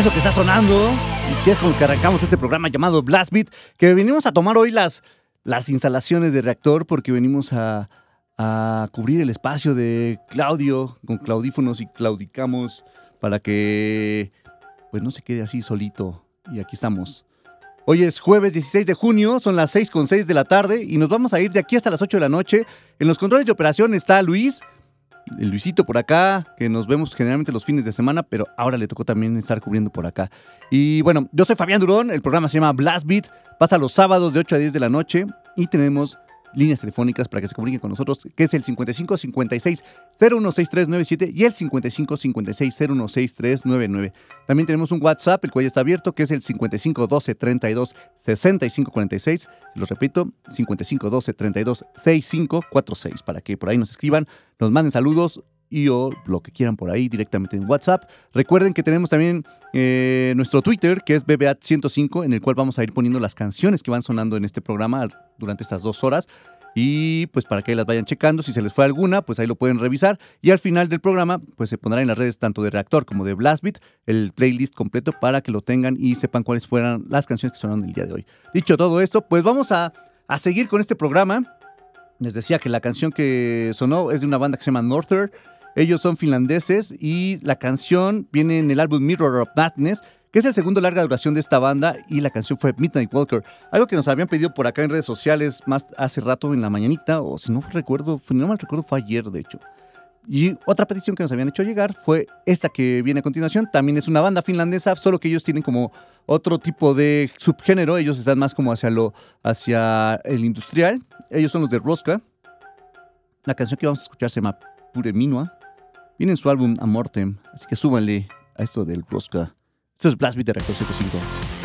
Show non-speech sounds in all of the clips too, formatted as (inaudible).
Eso que está sonando que es con que arrancamos este programa llamado Blast Beat, que venimos a tomar hoy las, las instalaciones de reactor porque venimos a, a cubrir el espacio de Claudio con claudífonos y claudicamos para que pues no se quede así solito. Y aquí estamos. Hoy es jueves 16 de junio, son las 6 con 6 de la tarde y nos vamos a ir de aquí hasta las 8 de la noche. En los controles de operación está Luis, Luisito por acá, que nos vemos generalmente los fines de semana, pero ahora le tocó también estar cubriendo por acá. Y bueno, yo soy Fabián Durón, el programa se llama Blast Beat, pasa los sábados de 8 a 10 de la noche y tenemos líneas telefónicas para que se comuniquen con nosotros, que es el 55 56 016397 y el 55 56 016399. También tenemos un WhatsApp, el cual ya está abierto, que es el 55 12 32 65 46. Se lo repito, 55 12 32 65 46, para que por ahí nos escriban, nos manden saludos y o lo que quieran por ahí directamente en WhatsApp. Recuerden que tenemos también eh, nuestro Twitter, que es BBAT105, en el cual vamos a ir poniendo las canciones que van sonando en este programa durante estas dos horas. Y pues para que las vayan checando, si se les fue alguna, pues ahí lo pueden revisar. Y al final del programa, pues se pondrá en las redes tanto de Reactor como de Blastbeat el playlist completo para que lo tengan y sepan cuáles fueran las canciones que sonaron el día de hoy. Dicho todo esto, pues vamos a, a seguir con este programa. Les decía que la canción que sonó es de una banda que se llama Norther. Ellos son finlandeses y la canción viene en el álbum Mirror of Madness, que es el segundo larga duración de esta banda y la canción fue Midnight Walker, algo que nos habían pedido por acá en redes sociales más hace rato en la mañanita, o si no recuerdo, no mal recuerdo fue ayer de hecho. Y otra petición que nos habían hecho llegar fue esta que viene a continuación, también es una banda finlandesa, solo que ellos tienen como otro tipo de subgénero, ellos están más como hacia lo hacia el industrial, ellos son los de Rosca. La canción que vamos a escuchar se llama Pure Minua Viene en su álbum Amortem, así que súbanle a esto del Rosca. Esto es Blast Beat de Rector 105.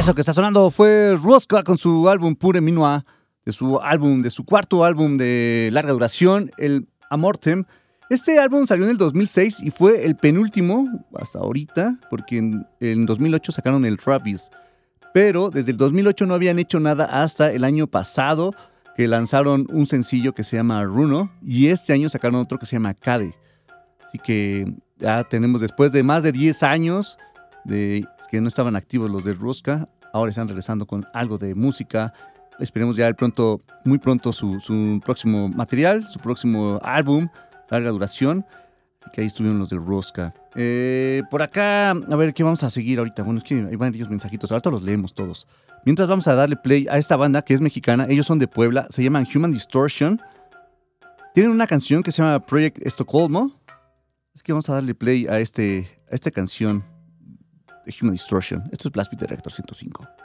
Eso que está sonando fue Rosca con su álbum Pure Minua, de su álbum, de su cuarto álbum de larga duración, el Amortem. Este álbum salió en el 2006 y fue el penúltimo hasta ahorita, porque en, en 2008 sacaron el Travis. Pero desde el 2008 no habían hecho nada hasta el año pasado, que lanzaron un sencillo que se llama Runo y este año sacaron otro que se llama Cade. Así que ya tenemos después de más de 10 años que no estaban activos los de Ruska, ahora están regresando con algo de música. Esperemos ya pronto, muy pronto su, su próximo material, su próximo álbum, larga duración. que ahí estuvieron los de Rosca. Eh, por acá, a ver qué vamos a seguir ahorita. Bueno, es que hay varios mensajitos, ahorita los leemos todos. Mientras vamos a darle play a esta banda que es mexicana, ellos son de Puebla, se llaman Human Distortion. Tienen una canción que se llama Project Estocolmo. Así que vamos a darle play a, este, a esta canción Human Distortion. Esto es Blast Beat de Reactor 105.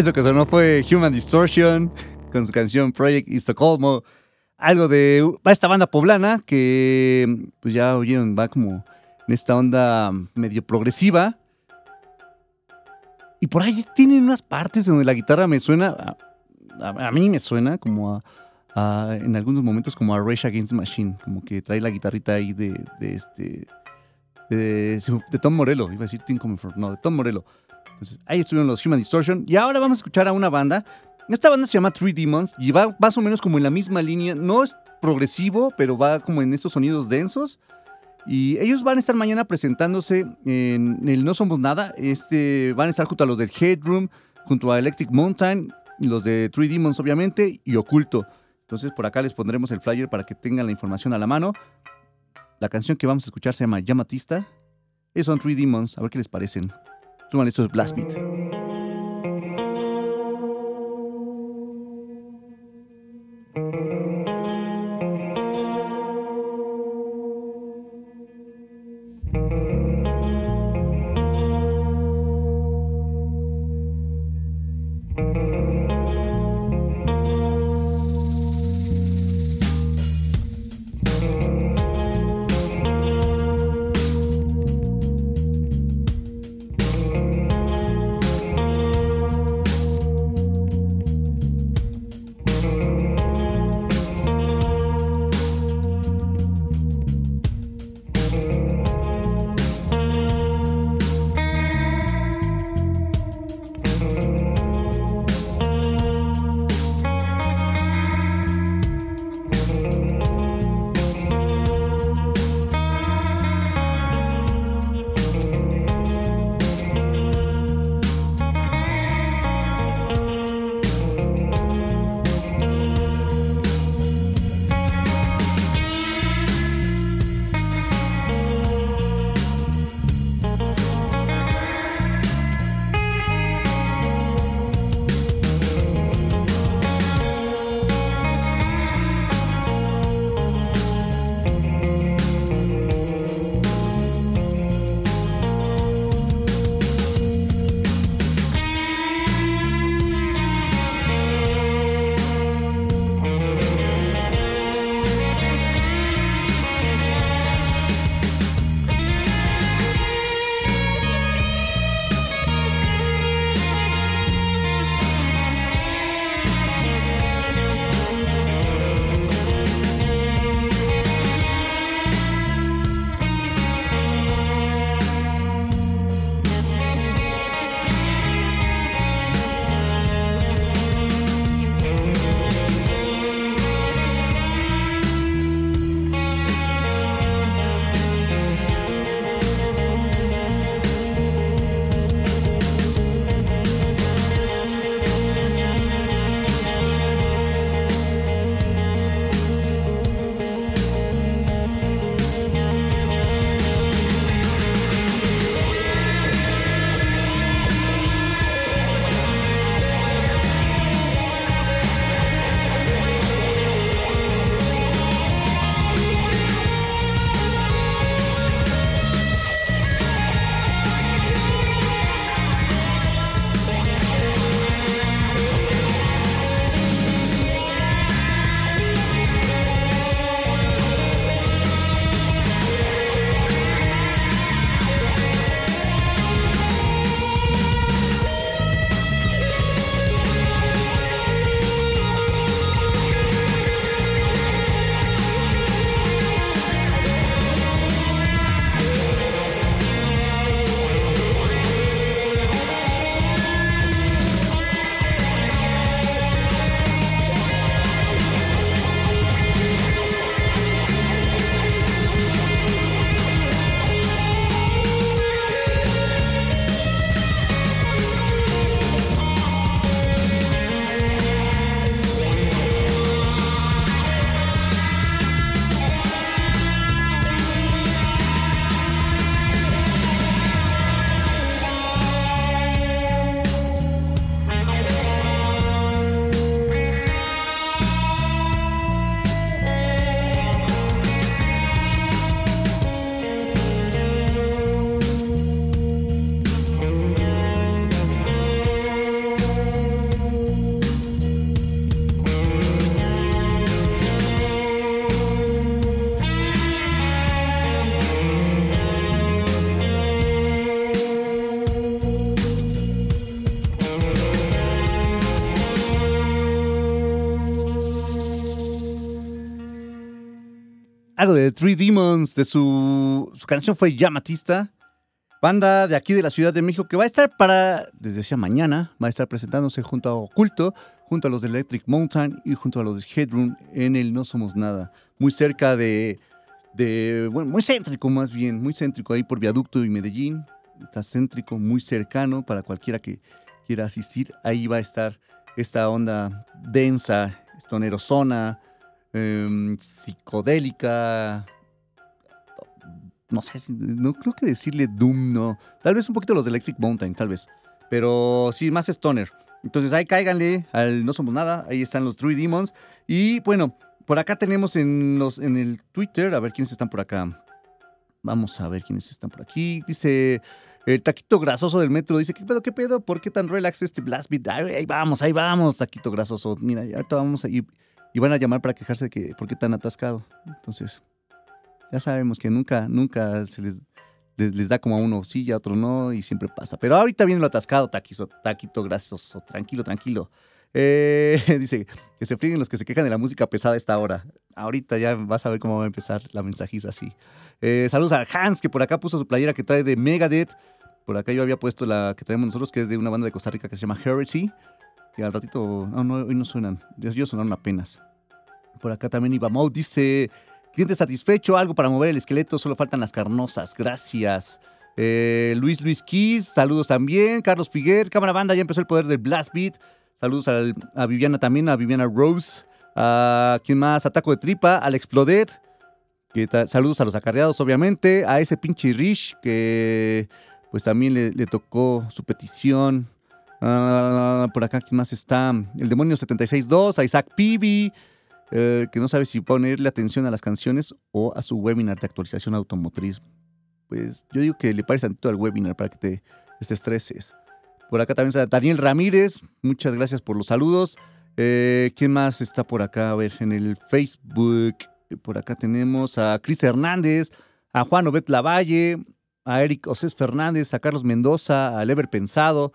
Eso que sonó fue Human Distortion con su canción Project Estocolmo. Algo de esta banda poblana que, pues ya oyeron, va como en esta onda medio progresiva. Y por ahí tienen unas partes donde la guitarra me suena, a, mí me suena como a, en algunos momentos como a Rage Against the Machine, como que trae la guitarrita ahí de, este, de, Tom Morello, iba a decir Tim Comerford, no, de Tom Morello. Entonces ahí estuvieron los Human Distortion y ahora vamos a escuchar a una banda. Esta banda se llama Three Demons y va más o menos como en la misma línea, no es progresivo, pero va como en estos sonidos densos. Y ellos van a estar mañana presentándose en el No Somos Nada. Este, van a estar junto a los del Headroom, junto a Electric Mountain, los de Three Demons obviamente, y Oculto. Entonces por acá les pondremos el flyer para que tengan la información a la mano. La canción que vamos a escuchar se llama Yamatista. Esos son Three Demons, a ver qué les parecen. Estos Blast Beat. Algo de Three Demons, de su, canción fue Llamatista. Banda de aquí de la Ciudad de México que va a estar para, desde decía mañana, va a estar presentándose junto a Oculto, junto a los de Electric Mountain y junto a los de Headroom en el No Somos Nada. Muy cerca de, de bueno, muy céntrico más bien, muy céntrico ahí por Viaducto y Medellín. Está céntrico, muy cercano para cualquiera que quiera asistir. Ahí va a estar esta onda densa, estonerosona, Em, psicodélica. No sé, no creo que decirle Doom, no. Tal vez un poquito los de Electric Mountain, tal vez. Pero sí, más Stoner. Entonces ahí cáiganle al No Somos Nada. Ahí están los Three Demons. Y bueno, por acá tenemos en, los, en el Twitter, a ver quiénes están por acá. Vamos a ver quiénes están por aquí. Dice el taquito grasoso del metro. Dice, ¿qué pedo, qué pedo? ¿Por qué tan relax este blast beat? Ahí vamos, ahí vamos, taquito grasoso. Mira, ahorita vamos a ir y van a llamar para quejarse de que por qué tan atascado. Entonces, ya sabemos que nunca, nunca se les, da como a uno sí y a otro no, y siempre pasa. Pero ahorita viene lo atascado, taquito, taquito grasoso, tranquilo, tranquilo. Eh, (laughs) dice que se frieguen los que se quejan de la música pesada a esta hora. Ahorita ya vas a ver cómo va a empezar la mensajiza así. Eh, saludos a Hans, que por acá puso su playera que trae de Megadeth. Por acá yo había puesto la que traemos nosotros, que es de una banda de Costa Rica que se llama Heresy. Y al ratito, no, no, hoy no suenan. Ellos sonaron apenas. Por acá también Ibamou dice, cliente satisfecho, algo para mover el esqueleto, solo faltan las carnosas. Gracias. Eh, Luis Luis Kiss, saludos también. Carlos Figuer, cámara banda, ya empezó el poder del Blast Beat. Saludos a, Viviana también, a Viviana Rose. A quién más, Ataco de Tripa, al Explodet. saludos a los acarreados, obviamente. A ese pinche Rich que pues también le tocó su petición. Por acá, ¿quién más está? El Demonio 762, a Isaac Pibi, eh, que no sabe si ponerle atención a las canciones o a su webinar de actualización automotriz. Pues yo digo que le parece tanto al webinar para que te desestreses. Por acá también está Daniel Ramírez, muchas gracias por los saludos. Eh, ¿Quién más está por acá? A ver, en el Facebook. Por acá tenemos a Cris Hernández, a Juan Obet Lavalle, a Eric Osés Fernández, a Carlos Mendoza, a Lever Pensado,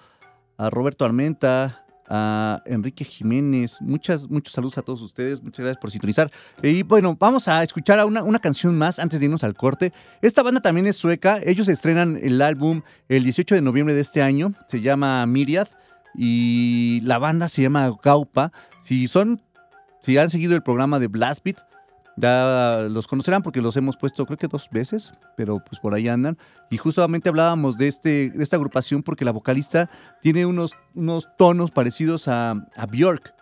a Roberto Armenta, a Enrique Jiménez. Muchas, muchos saludos a todos ustedes. Muchas gracias por sintonizar. Y bueno, vamos a escuchar una, una, canción más antes de irnos al corte. Esta banda también es sueca. Ellos estrenan el álbum el 18 de noviembre de este año. Se llama Miriad y la banda se llama Gaupa. Si son, si han seguido el programa de Blast Beat, ya los conocerán porque los hemos puesto creo que dos veces, pero pues por ahí andan. Y justamente hablábamos de, este, de esta agrupación porque la vocalista tiene unos, unos tonos parecidos a, a Björk.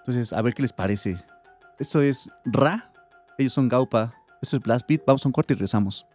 Entonces, a ver qué les parece. Esto es Ra, ellos son Gaupa, esto es Blast Beat. Vamos a un corte y regresamos.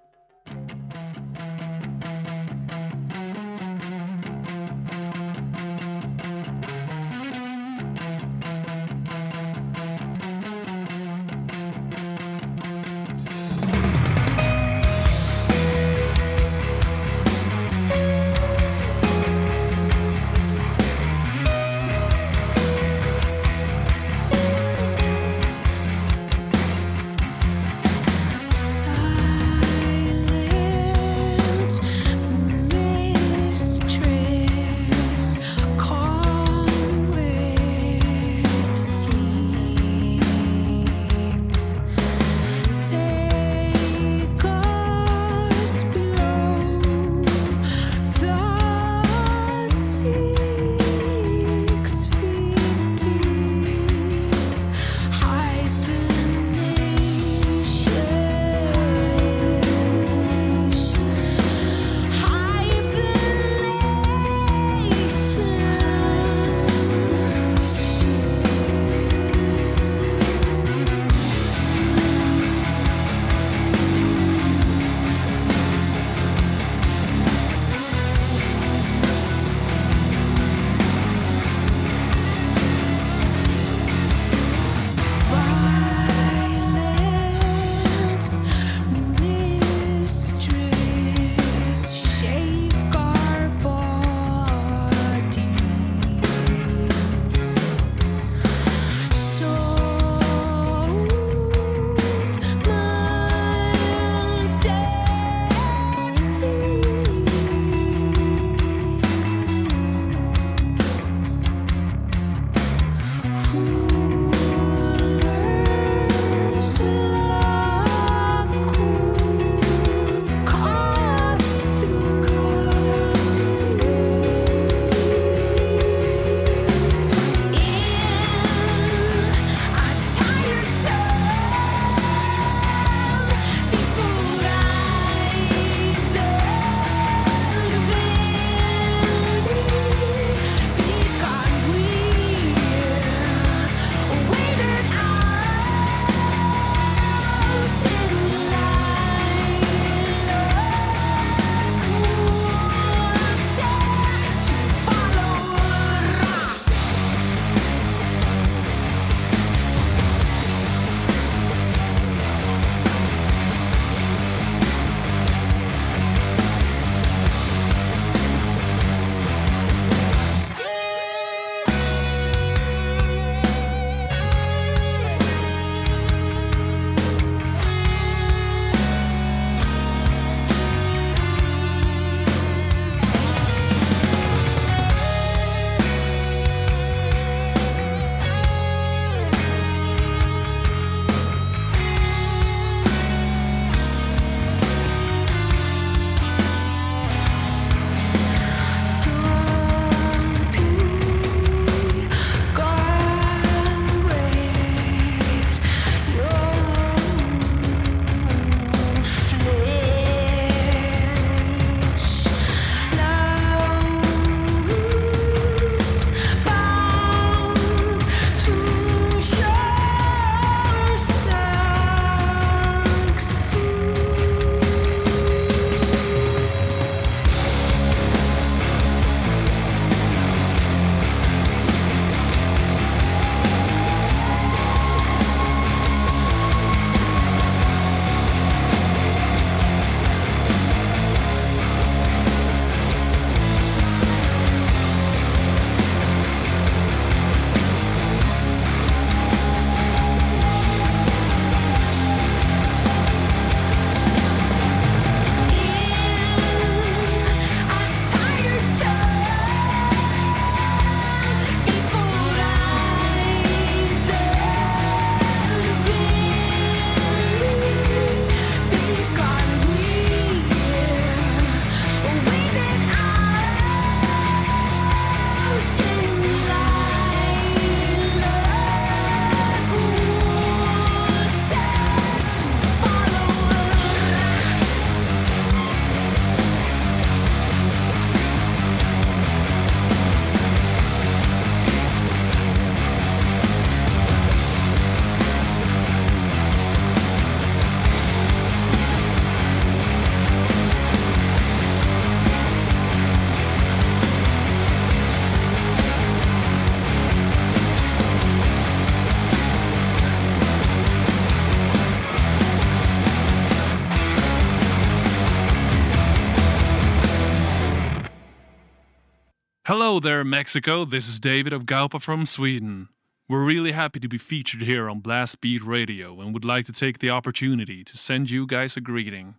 Hello there, Mexico. This is David of Galpa from Sweden. We're really happy to be featured here on Blast Beat Radio and would like to take the opportunity to send you guys a greeting.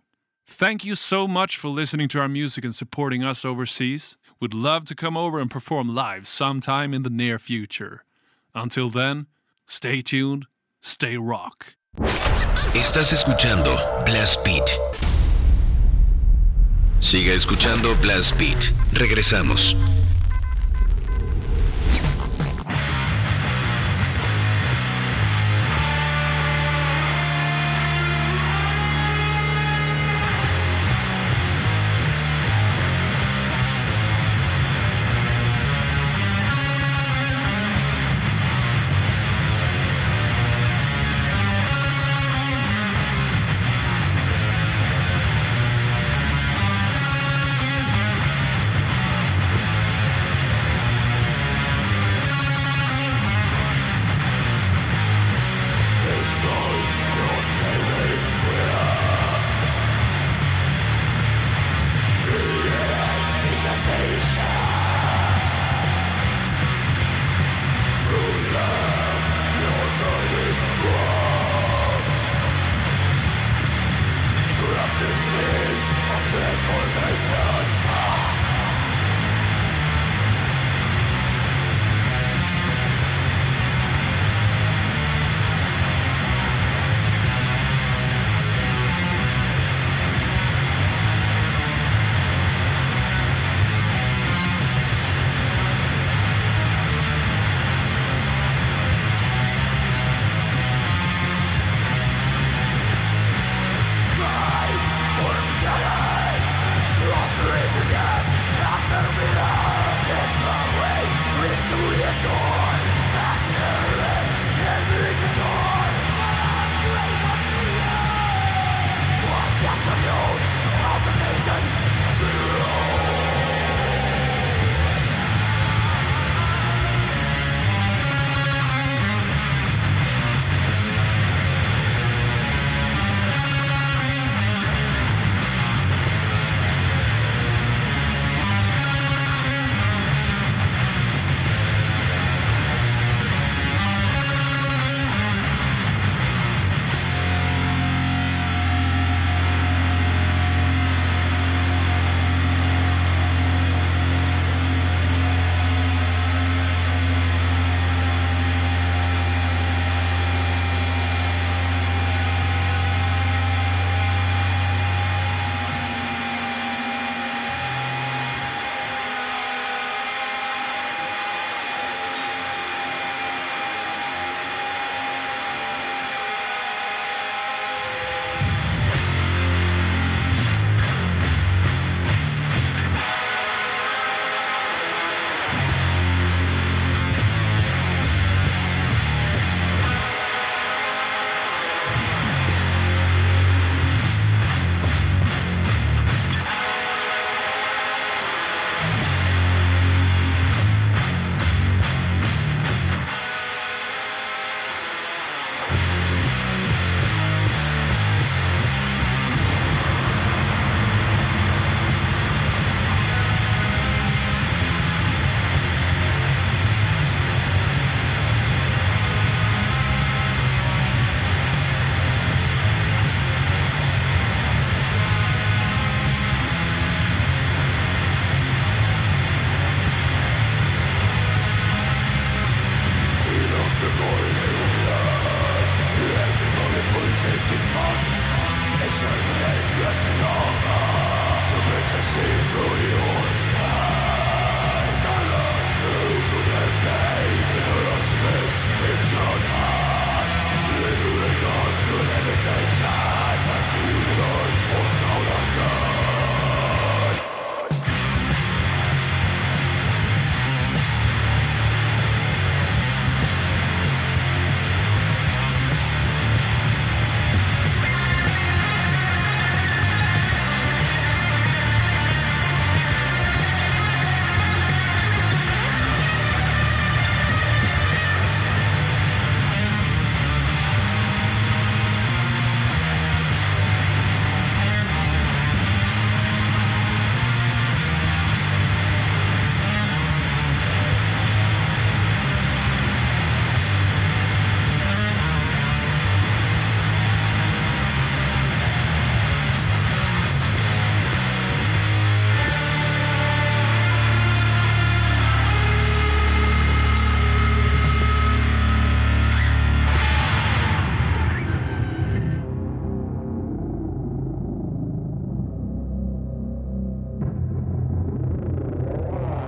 Thank you so much for listening to our music and supporting us overseas. We'd love to come over and perform live sometime in the near future. Until then, stay tuned, stay rock. Estás escuchando Blast Beat. Siga escuchando Blast Beat. Regresamos.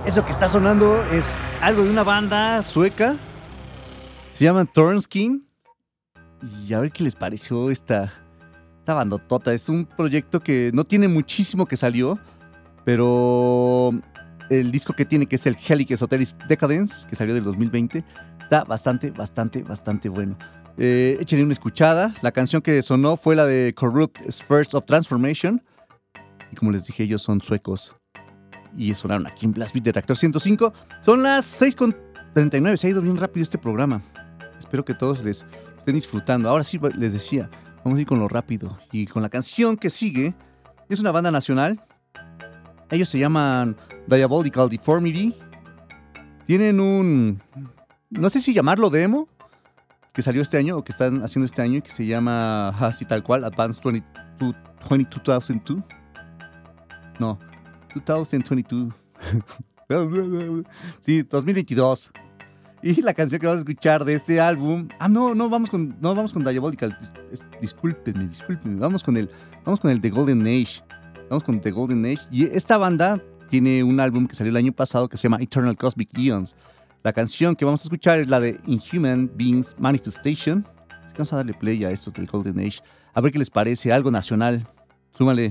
Eso que está sonando es algo de una banda sueca. Se llaman Thornskin. Y a ver qué les pareció esta, esta bandotota. Es un proyecto que no tiene muchísimo que salió, pero el disco que tiene, que es el Helic Esoteric Decadence, que salió del 2020, está bastante, bastante, bastante bueno. Eh, échenle una escuchada. La canción que sonó fue la de Corrupt Spheres of Transformation. Y como les dije, ellos son suecos y sonaron aquí en Blast Beat de Reactor 105. Son las 6.39, se ha ido bien rápido este programa. Espero que todos les estén disfrutando. Ahora sí les decía, vamos a ir con lo rápido. Y con la canción que sigue, es una banda nacional. Ellos se llaman Diabolical Deformity. Tienen un, no sé si llamarlo demo, que salió este año o que están haciendo este año, que se llama así tal cual, Advanced 22, 2002. No, 2022. sí, 2022. Y la canción que vamos a escuchar de este álbum. Ah, no, no vamos con, no vamos con Diabolical. Discúlpenme, discúlpenme. Vamos con el, vamos con el The Golden Age. Vamos con The Golden Age. Y esta banda tiene un álbum que salió el año pasado que se llama Eternal Cosmic Eons. La canción que vamos a escuchar es la de Inhuman Beings Manifestation. Así que vamos a darle play a estos del Golden Age. A ver qué les parece. Algo nacional. Súmale.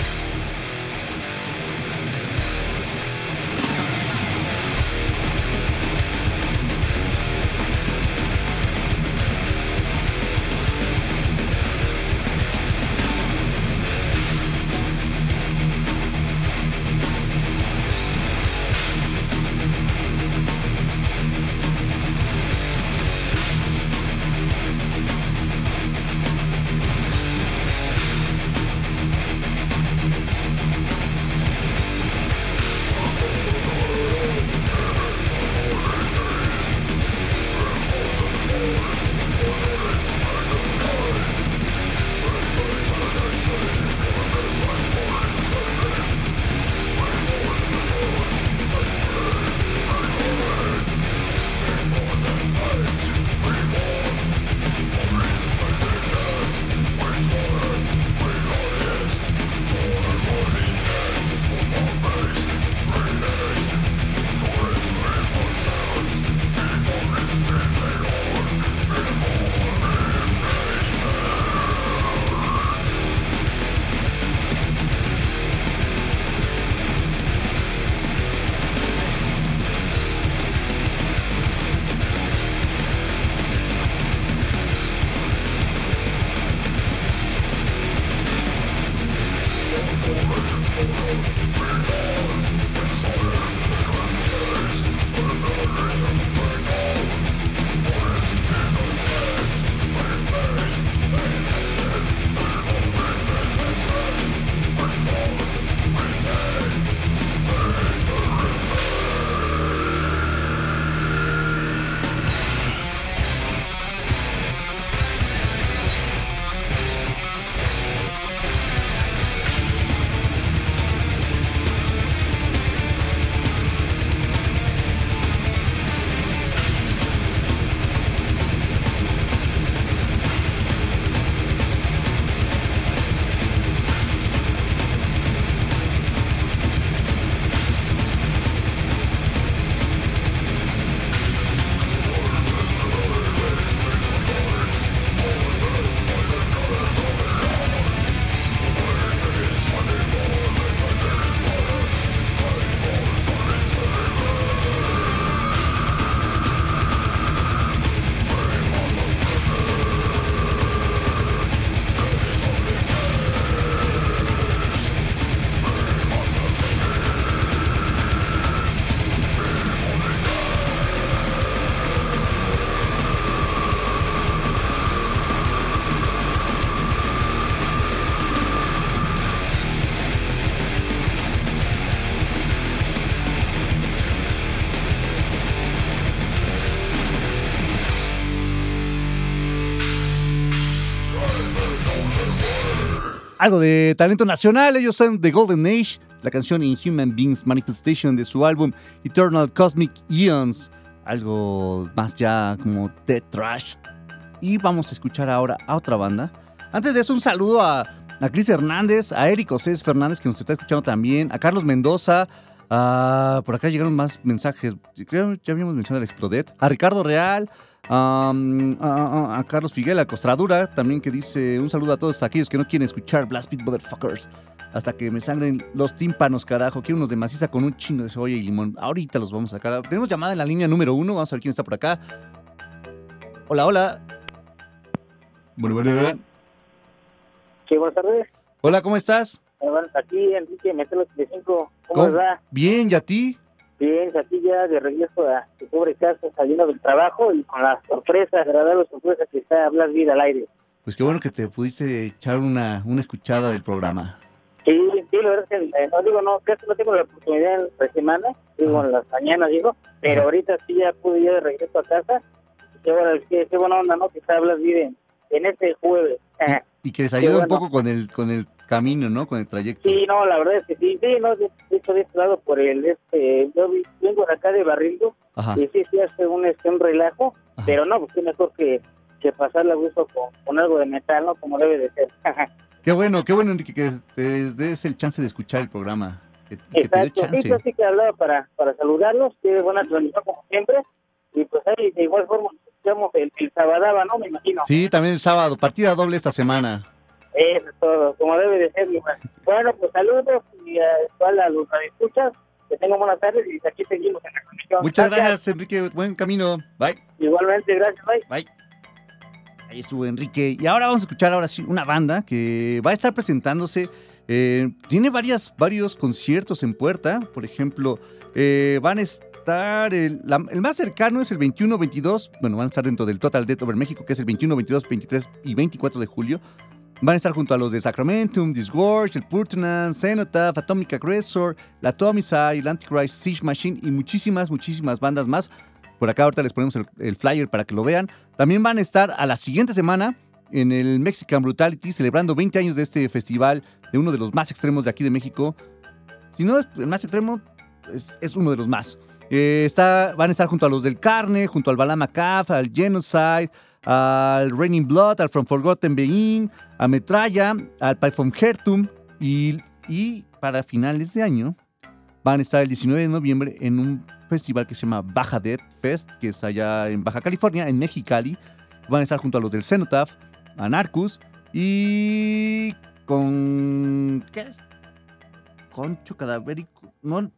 Algo de talento nacional. Ellos son The Golden Age, la canción Inhuman Beings Manifestation de su álbum Eternal Cosmic Eons. Algo más ya como Dead Trash. Y vamos a escuchar ahora a otra banda. Antes de eso, un saludo a, a Cris Hernández, a Eric Osés Fernández, que nos está escuchando también, a Carlos Mendoza, Ah, por acá llegaron más mensajes. Creo ya habíamos mencionado el Explodet. A Ricardo Real. A, a- a Carlos Figuela, Costradura, también que dice un saludo a todos aquellos que no quieren escuchar Blast Beat Motherfuckers. Hasta que me sangren los tímpanos, carajo. Quiero unos de maciza con un chingo de cebolla y limón. Ahorita los vamos a sacar. Tenemos llamada en la línea número uno. Vamos a ver quién está por acá. Hola, hola. Bueno, bueno. Sí, buenas tardes. Hola, ¿cómo estás? Bueno, aquí Enrique Metelo 75. ¿Cómo, ¿Cómo? va? Bien, ¿y a ti? Bien, aquí ya de regreso a su pobre casa, saliendo del trabajo y con la sorpresa, agradable sorpresa que está Blas Vida al aire. Pues qué bueno que te pudiste echar una, una escuchada del programa. Sí, sí, la verdad es que eh, no digo, no, casi no tengo la oportunidad en la semana, digo, en las mañanas, digo, pero ahorita sí ya pude ir de regreso a casa. Y Qué, bueno, qué, qué buena onda, ¿no? Que está Blas Vida en, este jueves. Ajá. Y que les ayude un poco con el, con el camino, ¿no? Con el trayecto. Sí, no, la verdad es que sí, sí, no, de hecho de este lado por el, este, yo vengo de acá de Barrildo, Ajá. y sí, sí hace un, este, un relajo, Ajá. pero no, pues qué mejor que, que pasarla a gusto con, con algo de metal, ¿no? Como debe de ser. (laughs) Qué bueno, qué bueno, Enrique, que te des el chance de escuchar el programa. Que, y que te dé Exacto, sí, yo sí que hablaba para, para saludarlos, que buena transmisión como siempre, y pues ahí de igual forma escuchamos el, el Sabadaba, ¿no? Me imagino. Sí, también el sábado, partida doble esta semana. Eso es todo, como debe de ser, mi hermano. Bueno, pues saludos y a, igual a los escuchas, que tengan buenas tardes y aquí seguimos en la transmisión. Muchas gracias, Enrique. Buen camino. Bye. Igualmente, gracias, bye. Bye. Ahí estuvo Enrique. Y ahora vamos a escuchar ahora sí una banda que va a estar presentándose. eh, tiene varias, varios conciertos en puerta. Por ejemplo, eh, van a estar. El, la- el más cercano es el 21, 22. Bueno, van a estar dentro del Total Death Over México, que es el 21, 22, 23 y 24 de julio. Van a estar junto a los de Sacramentum, Disgorge, el Purtanan, Cenotaph, Atomic Aggressor, la Atomicide, el Antichrist Siege Machine y muchísimas, muchísimas bandas más. Por acá ahorita les ponemos el, el flyer para que lo vean. También van a estar a la siguiente semana en el Mexican Brutality celebrando 20 años de este festival de uno de los más extremos de aquí de México. Si no es el más extremo, es, es uno de los más. Eh, está, van a estar junto a los del Carne, junto al Balama Caf, al Genocide, al Raining Blood, al From Forgotten Being, a Metralla, al Python Hertum y, y para finales de año van a estar el 19 de noviembre en un festival que se llama Baja Death Fest, que es allá en Baja California, en Mexicali. Van a estar junto a los del Cenotaph, Anarcus y con... ¿Qué es? Concho cadavérico. No,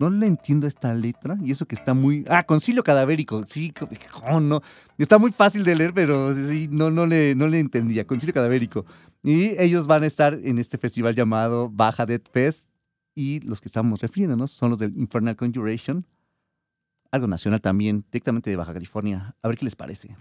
no le entiendo esta letra y eso que está muy... Ah, concilio cadavérico. Sí, ¿cómo no? Está muy fácil de leer, pero sí, no, no, le, no le entendía. Concilio cadavérico. Y ellos van a estar en este festival llamado Baja Death Fest y los que estamos refiriéndonos son los del Infernal Conjuration, algo nacional también, directamente de Baja California. A ver qué les parece.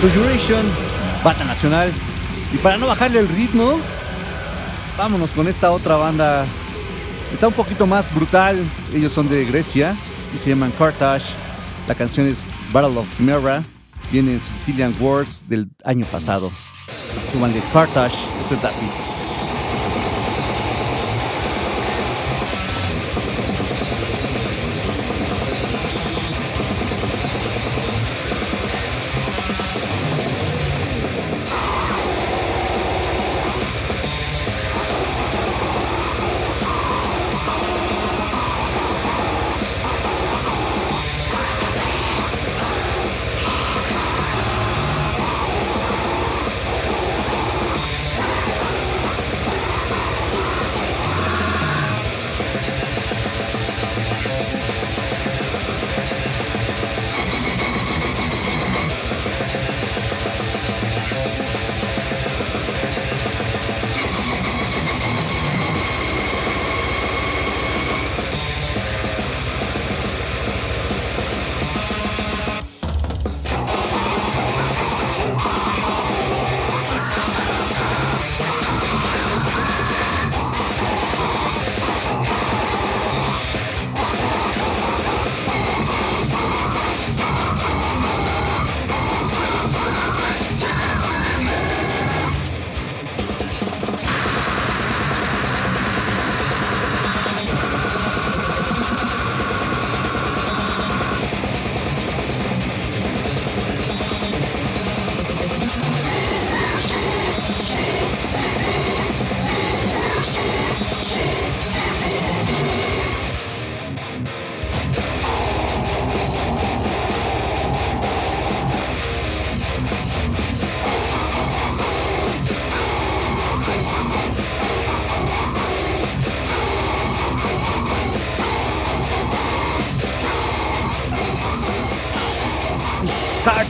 Conjuration, bata nacional. Y para no bajarle el ritmo, vámonos con esta otra banda. Está un poquito más brutal. Ellos son de Grecia y se llaman Carthage. La canción es Battle of Chimera. Viene Sicilian Wars del año pasado. de Carthage. Esto es.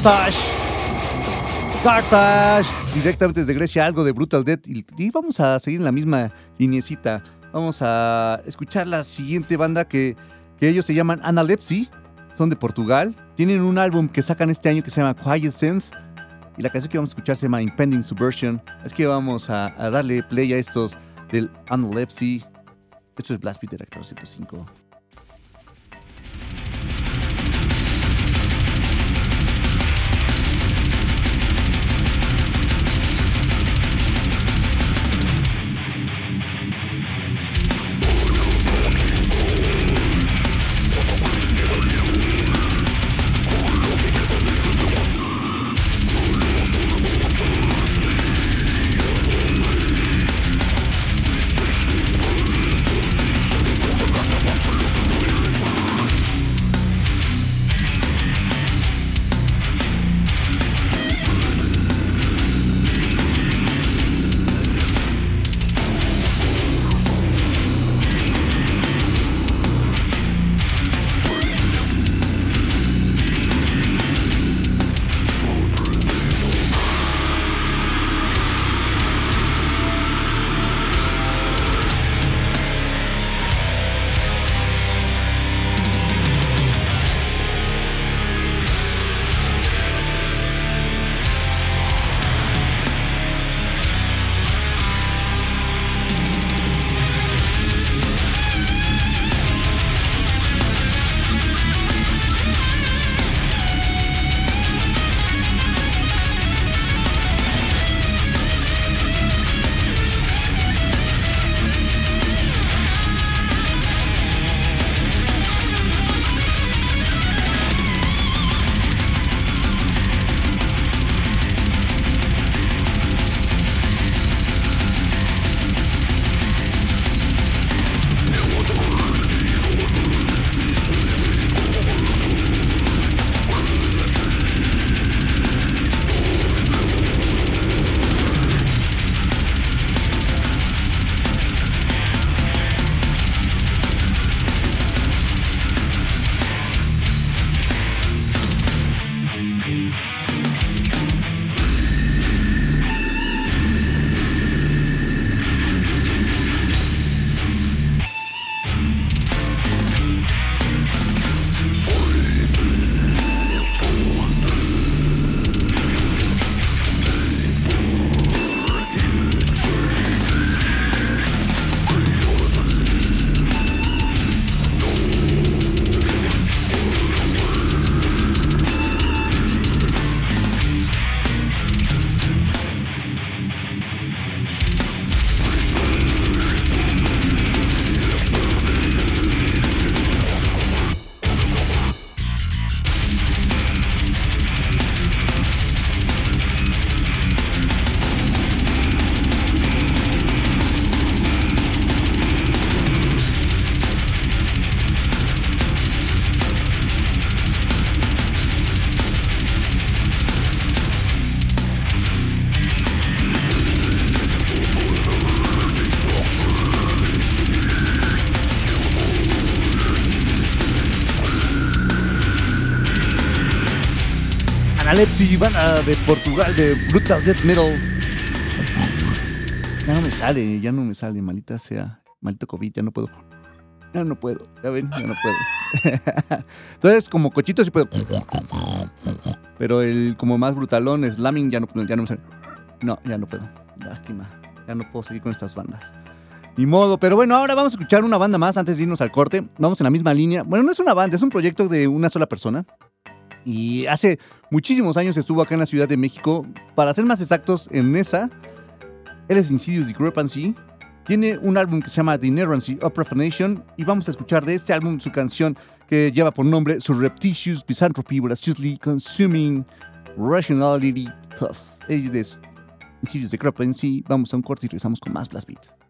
Carthage. Directamente desde Grecia, algo de Brutal Death. Y, vamos a seguir en la misma linecita. Vamos a escuchar la siguiente banda que, que ellos se llaman Analepsy. Son de Portugal. Tienen un álbum que sacan este año que se llama Quiet Sense. Y la canción que vamos a escuchar se llama Impending Subversion. Es que vamos a, darle play a estos del Analepsy. Esto es Blast Beat Director 105. Banda de Portugal, de Brutal Death Metal. Ya no me sale, ya no me sale, malita sea, maldito COVID, ya no puedo. Ya no puedo, ya ven, ya no puedo. (laughs) Entonces, como cochito sí puedo. Pero el como más brutalón, slamming, ya no, ya no me sale. No, ya no puedo. Lástima. Ya no puedo seguir con estas bandas. Ni modo, pero bueno, ahora vamos a escuchar una banda más antes de irnos al corte. Vamos en la misma línea. Bueno, no es una banda, es un proyecto de una sola persona. Y hace muchísimos años estuvo acá en la Ciudad de México. Para ser más exactos, en esa, él es Insidious Discrepancy. Tiene un álbum que se llama The Inerrancy of Profanation. Y vamos a escuchar de este álbum su canción que lleva por nombre Surreptitious Misanthropy Voraciously Consuming Rationality Plus. Ella es Insidious Discrepancy. Vamos a un corte y regresamos con más Blast Beat.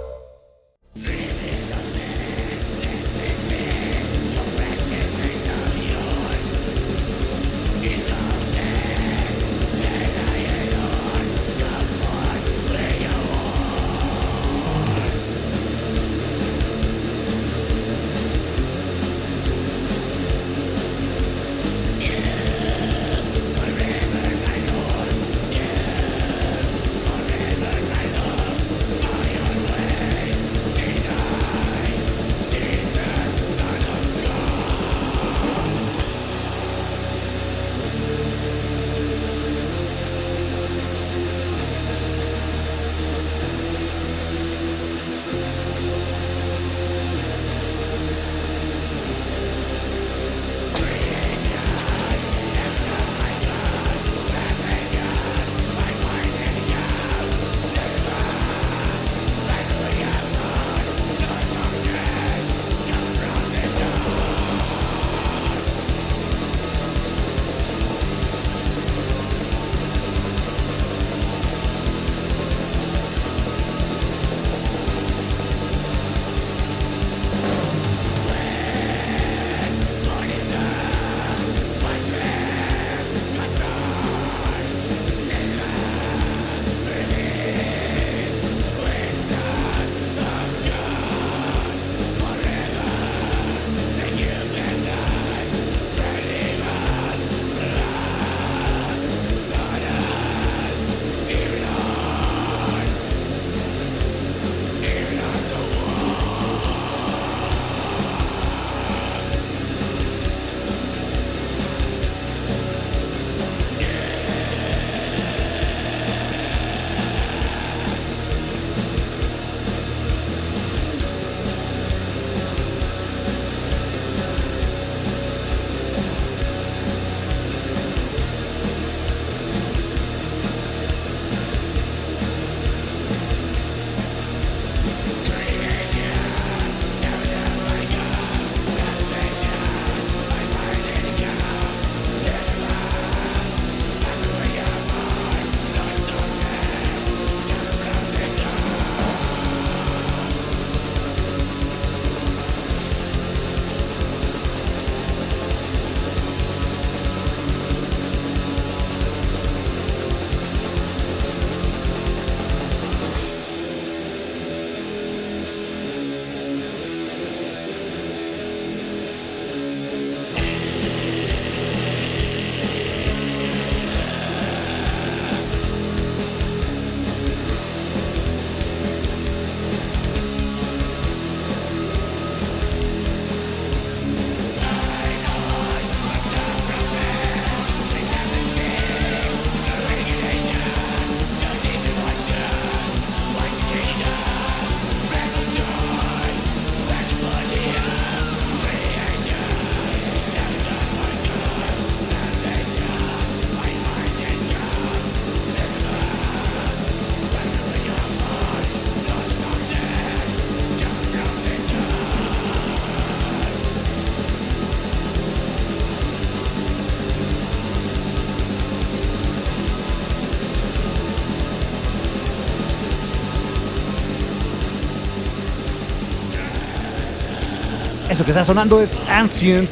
Eso que está sonando es Ancient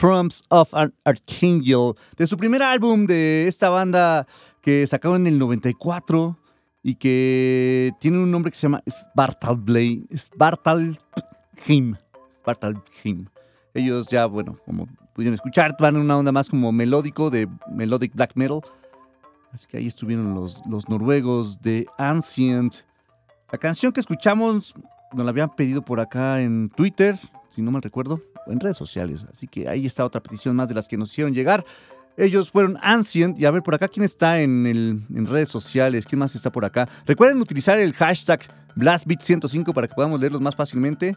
Trumps of an Archangel, de su primer álbum de esta banda que sacaron en el 94 y que tiene un nombre que se llama Svartalblade, Svartalheim. Svartalheim. Ellos ya, bueno, como pudieron escuchar, van en una onda más como melódico, de melodic black metal. Así que ahí estuvieron los, los noruegos de Ancient. La canción que escuchamos nos la habían pedido por acá en Twitter, si no mal recuerdo, en redes sociales. Así que ahí está otra petición más de las que nos hicieron llegar. Ellos fueron Ancient. Y a ver, por acá, ¿quién está en, el, en redes sociales? ¿Quién más está por acá? Recuerden utilizar el hashtag BlastBeat105 para que podamos leerlos más fácilmente.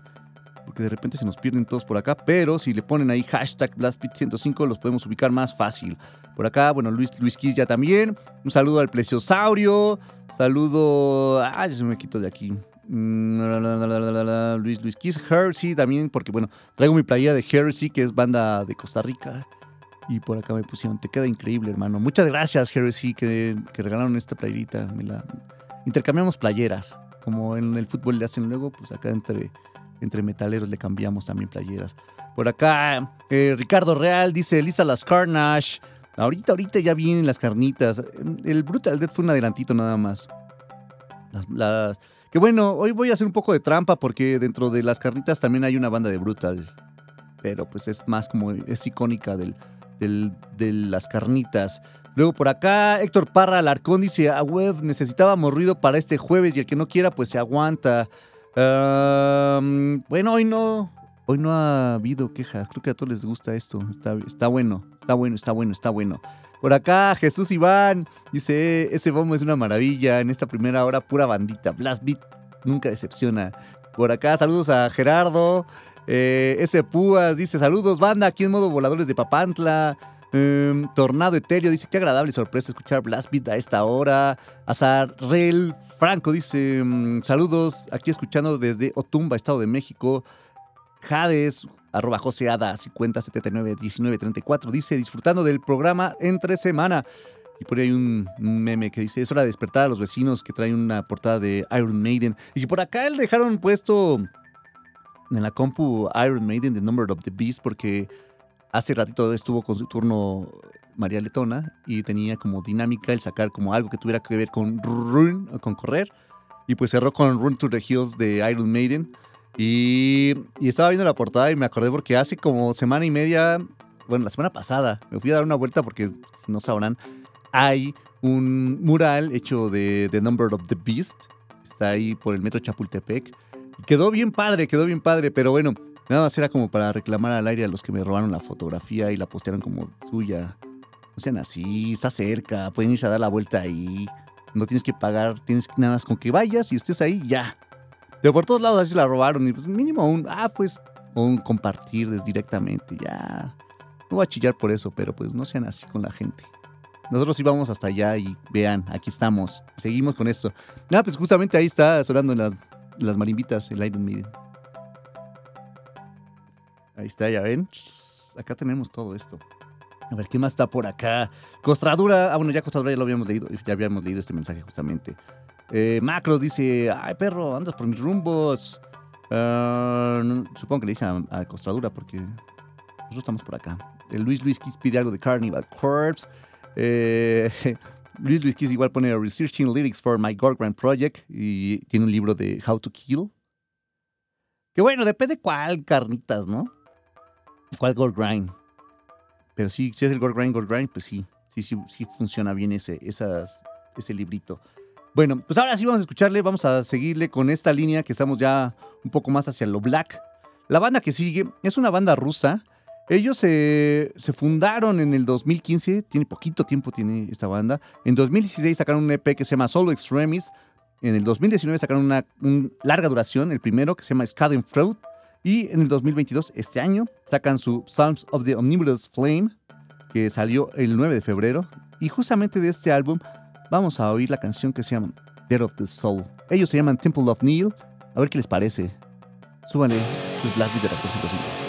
Porque de repente se nos pierden todos por acá. Pero si le ponen ahí hashtag BlastBeat105 los podemos ubicar más fácil. Por acá, bueno, Luis, Luis Kiss ya también. Un saludo al Plesiosaurio. Saludo. Ah, ya se me quito de aquí. Luis Luis Kiss, Hersey también, porque bueno, traigo mi playera de Hersey, que es banda de Costa Rica. Y por acá me pusieron, te queda increíble, hermano. Muchas gracias, Hersey, que, que regalaron esta playerita. Intercambiamos playeras, como en el fútbol le hacen luego, pues acá entre, entre metaleros le cambiamos también playeras. Por acá, eh, Ricardo Real dice, lista las Carnage. Ahorita, ahorita ya vienen las carnitas. El Brutal Death fue un adelantito nada más. Las, que bueno, hoy voy a hacer un poco de trampa porque dentro de las carnitas también hay una banda de Brutal. Pero pues es más como, es icónica del, de las carnitas. Luego por acá, Héctor Parra Alarcón dice, a web necesitábamos ruido para este jueves y el que no quiera pues se aguanta. bueno, hoy no, hoy no ha habido quejas. Creo que a todos les gusta esto. Está, está bueno, está bueno, está bueno, está bueno. Por acá, Jesús Iván dice: Ese bombo es una maravilla. En esta primera hora, pura bandita. Blast Beat nunca decepciona. Por acá, saludos a Gerardo. Eh, ese Púas dice: Saludos, banda. Aquí en modo voladores de Papantla. Em, Tornado Etéreo dice: Qué agradable sorpresa escuchar Blast Beat a esta hora. Azarrel Franco dice: mm, Saludos, aquí escuchando desde Otumba, Estado de México. Jades, arroba 5079 1934 dice disfrutando del programa entre semana. Y por ahí hay un, meme que dice es hora de despertar a los vecinos que traen una portada de Iron Maiden. Y por acá le dejaron puesto en la compu Iron Maiden The Number of the Beast porque hace ratito estuvo con su turno María Letona y tenía como dinámica el sacar como algo que tuviera que ver con run, con correr. Y pues cerró con Run to the Hills de Iron Maiden y, estaba viendo la portada y me acordé porque hace como semana y media, bueno, la semana pasada, me fui a dar una vuelta porque no sabrán, hay un mural hecho de The Number of the Beast. Está ahí por el metro Chapultepec. Quedó bien padre, quedó bien padre, pero bueno, nada más era como para reclamar al aire a los que me robaron la fotografía y la postearon como suya. No sean así, está cerca, pueden irse a dar la vuelta ahí. No tienes que pagar, tienes nada más con que vayas y estés ahí, ya. Pero por todos lados así la robaron y pues mínimo un, ah, pues, un compartir directamente, ya. No voy a chillar por eso, pero pues no sean así con la gente. Nosotros íbamos hasta allá y vean, aquí estamos. Seguimos con esto. Ah, pues justamente ahí está sonando las, las marimbitas el Iron Maiden. Ahí está, ya ven. Acá tenemos todo esto. A ver, ¿qué más está por acá? Costradura. Ah, bueno, ya Costradura ya lo habíamos leído. Ya habíamos leído este mensaje justamente. Eh, Macros dice, ay perro, andas por mis rumbos. Ah, supongo que le dice a, Costradura porque nosotros estamos por acá. Luis Luis Kiss pide algo de Carnival Corpse. Eh, (laughs) Luis Luis Kiss igual pone Researching Lyrics for My Gorgrind Project y tiene un libro de How to Kill. Que bueno, depende cuál carnitas, ¿no? ¿Cuál Gorgrind? Pero sí, si es el Gorgrind, Gorgrind, pues sí, sí, sí, sí funciona bien ese, esas, ese librito. Bueno, pues ahora sí vamos a escucharle, vamos a seguirle con esta línea que estamos ya un poco más hacia lo black. La banda que sigue es una banda rusa. Ellos se, fundaron en el 2015, tiene poquito tiempo tiene esta banda. En 2016 sacaron un EP que se llama Solo Extremis. En el 2019 sacaron una, larga duración, el primero que se llama Schadenfreude. Y en el 2022, este año, sacan su Psalms of the Omnivorous Flame, que salió el 9 de febrero. Y justamente de este álbum vamos a oír la canción que se llama Dead of the Soul. Ellos se llaman Temple of Neil. A ver qué les parece. Súbanle sus Blast Beat de la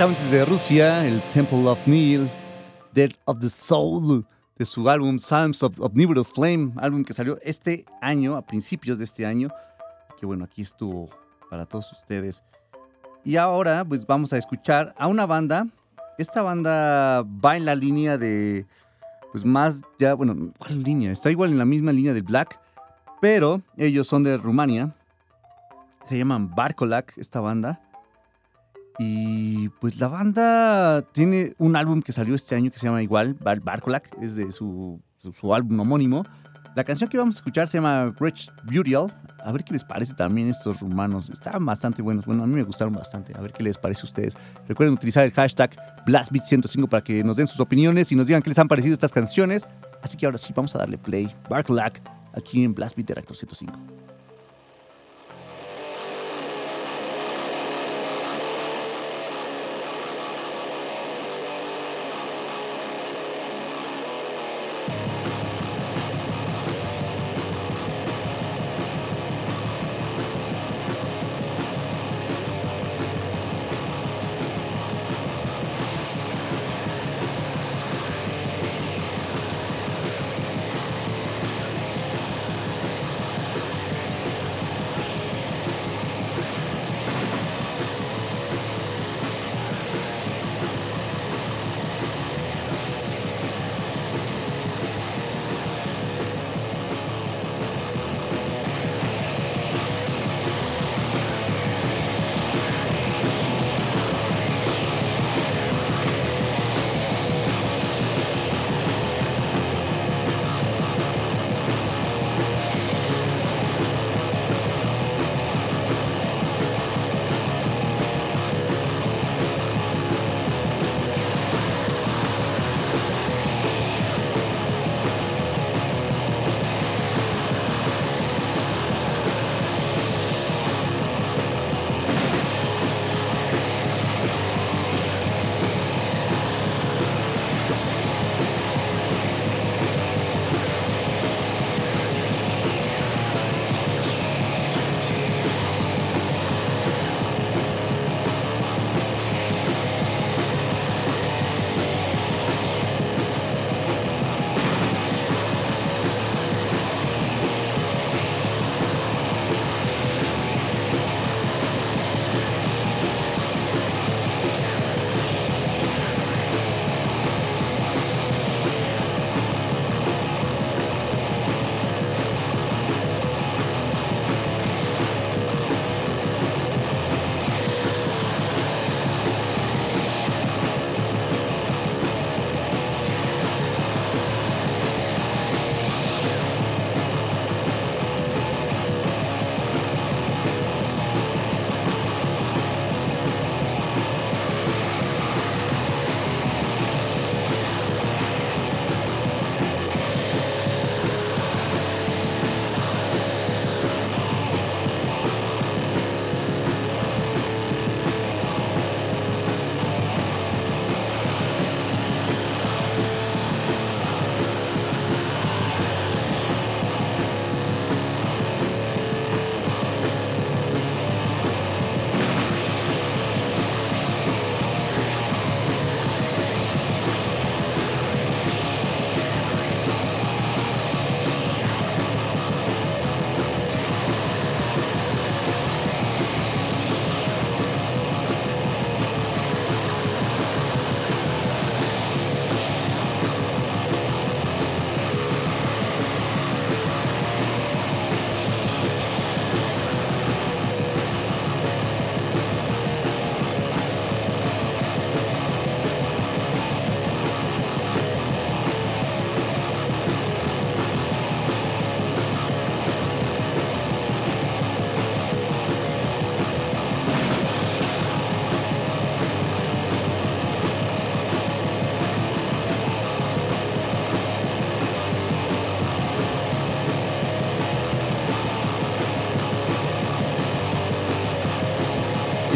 Directamente desde Rusia, el Temple of Neil, Dead of the Soul, de su álbum Psalms of Omnivorous Flame, álbum que salió este año, a principios de este año, que bueno, aquí estuvo para todos ustedes. Y ahora pues vamos a escuchar a una banda, esta banda va en la línea de, pues más ya, bueno, ¿cuál línea? Está igual en la misma línea de Black, pero ellos son de Rumania, se llaman Barcolac, esta banda. Y pues la banda tiene un álbum que salió este año que se llama igual, Bar Barcolac, es de su, su, álbum homónimo. La canción que vamos a escuchar se llama Rich Burial. A ver qué les parece también estos rumanos. Estaban bastante buenos. Bueno, a mí me gustaron bastante. A ver qué les parece a ustedes. Recuerden utilizar el hashtag BlastBeat105 para que nos den sus opiniones y nos digan qué les han parecido estas canciones. Así que ahora sí, vamos a darle play. Barcolac aquí en Blastbeat de Reactor 105.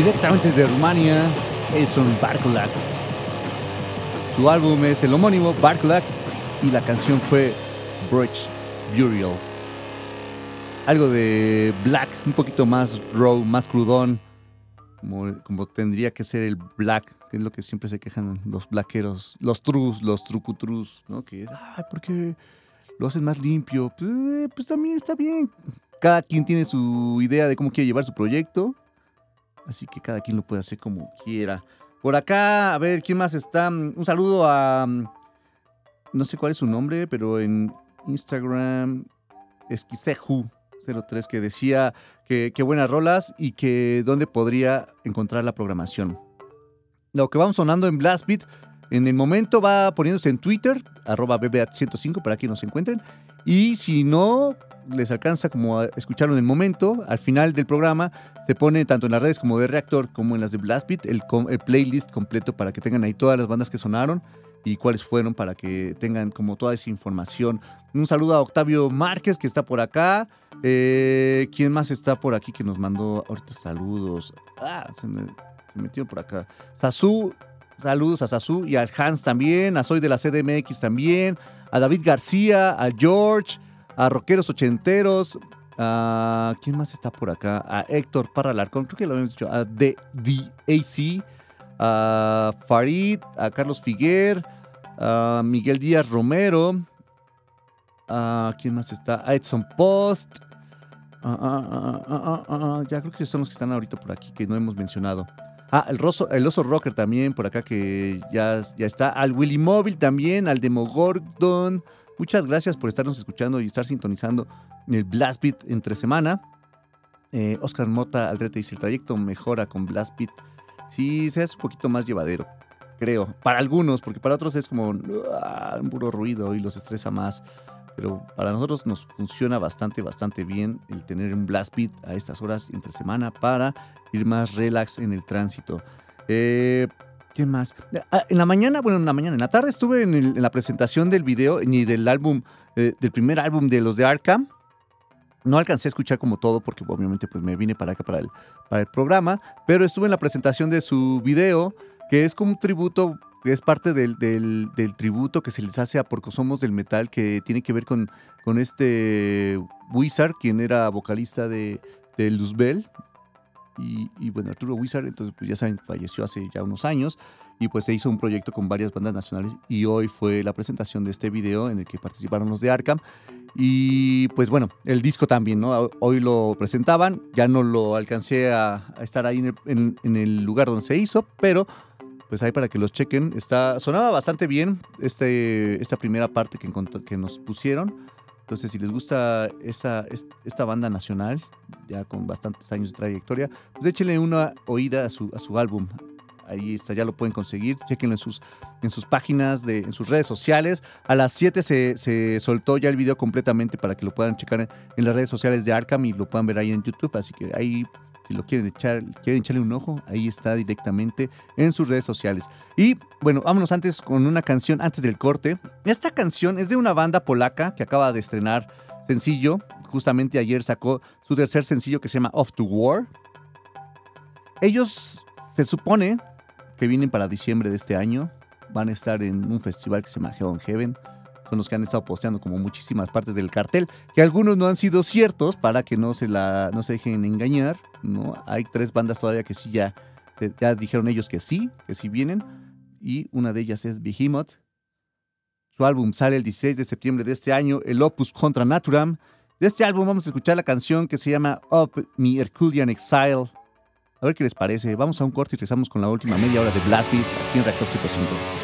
Directamente desde Rumania, un Barcolac. Su álbum es el homónimo Barcolac y la canción fue Bridge Burial. Algo de black, un poquito más raw, más crudón, como, tendría que ser el black, que es lo que siempre se quejan los blackeros, los trus, los trucutrus, ¿no? Que, ay, ¿por qué lo hacen más limpio? Pues, eh, pues también está bien. Cada quien tiene su idea de cómo quiere llevar su proyecto, así que cada quien lo puede hacer como quiera. Por acá, a ver, ¿quién más está? Un saludo a... No sé cuál es su nombre, pero en Instagram, Esquiseju03, que decía que, buenas rolas y que dónde podría encontrar la programación. Lo que vamos sonando en Blast Beat, en el momento va poniéndose en Twitter, arroba BBAT105 para que nos encuentren. Y si no les alcanza como a escucharlo en el momento, al final del programa se pone tanto en las redes como de Reactor como en las de Blast Beat el, playlist completo para que tengan ahí todas las bandas que sonaron y cuáles fueron para que tengan como toda esa información. Un saludo a Octavio Márquez que está por acá. Eh, ¿Quién más está por aquí que nos mandó ahorita saludos? Ah, se, me, metió por acá. Sasu, saludos a Sasu y al Hans también, a Soy de la CDMX también, a David García, a George, a Rockeros Ochenteros. A, ¿Quién más está por acá? A Héctor Parra Larcón, creo que lo habíamos dicho, a DDAC, a Farid, a Carlos Figuer, a Miguel Díaz Romero, a ¿quién más está? A Edson Post. ya creo que son los que están ahorita por aquí que no hemos mencionado. Ah, el, el oso rocker también por acá que ya, ya está. Al Willy Móvil también, al Demo Gordon. Muchas gracias por estarnos escuchando y estar sintonizando en el Blast Beat entre semana. Eh, Oscar Mota Aldrete dice: el trayecto mejora con Blast Beat sí se hace un poquito más llevadero, creo. Para algunos, porque para otros es como ah, un puro ruido y los estresa más. Pero para nosotros nos funciona bastante, bastante bien el tener un blast beat a estas horas entre semana para ir más relax en el tránsito. Eh, ¿Qué más? Ah, en la mañana, bueno, en la mañana, en la tarde estuve en, la presentación del video ni del álbum, eh, del primer álbum de los de Arkham. No alcancé a escuchar como todo porque obviamente pues me vine para acá para el, para el programa, pero estuve en la presentación de su video, que es como un tributo, es parte del, tributo que se les hace a Porque Somos del Metal, que tiene que ver con, con este Wizard, quien era vocalista de, de Luzbel. Y, y, bueno, Arturo Wizard, entonces pues ya saben, falleció hace ya unos años y pues se hizo un proyecto con varias bandas nacionales y hoy fue la presentación de este video en el que participaron los de Arkham y pues bueno, el disco también, ¿no? Hoy lo presentaban, ya no lo alcancé a, estar ahí en el, lugar donde se hizo, pero pues ahí para que los chequen, está, sonaba bastante bien este, esta primera parte que, que nos pusieron. Entonces, si les gusta esta, esta banda nacional, ya con bastantes años de trayectoria, pues échenle una oída a su, a su álbum. Ahí está, ya lo pueden conseguir. Chequenlo en sus, en sus páginas, de, en sus redes sociales. A las 7 se, se, soltó ya el video completamente para que lo puedan checar en, las redes sociales de Arkham y lo puedan ver ahí en YouTube. Así que ahí, si lo quieren echar, quieren echarle un ojo, ahí está directamente en sus redes sociales. Y bueno, vámonos antes con una canción antes del corte. Esta canción es de una banda polaca que acaba de estrenar sencillo. Justamente ayer sacó su tercer sencillo que se llama Off to War. Ellos se supone que vienen para diciembre de este año. Van a estar en un festival que se llama Hell Heaven. Son los que han estado posteando como muchísimas partes del cartel, que algunos no han sido ciertos para que no se, la, no se dejen engañar. ¿no? Hay tres bandas todavía que sí ya, ya dijeron ellos que sí, que sí vienen. Y una de ellas es Behemoth. Su álbum sale el 16 de septiembre de este año, el Opus Contra Naturam. De este álbum vamos a escuchar la canción que se llama Up Me Herculean Exile. A ver qué les parece. Vamos a un corte y regresamos con la última media hora de Blast Beat aquí en Reactor 105.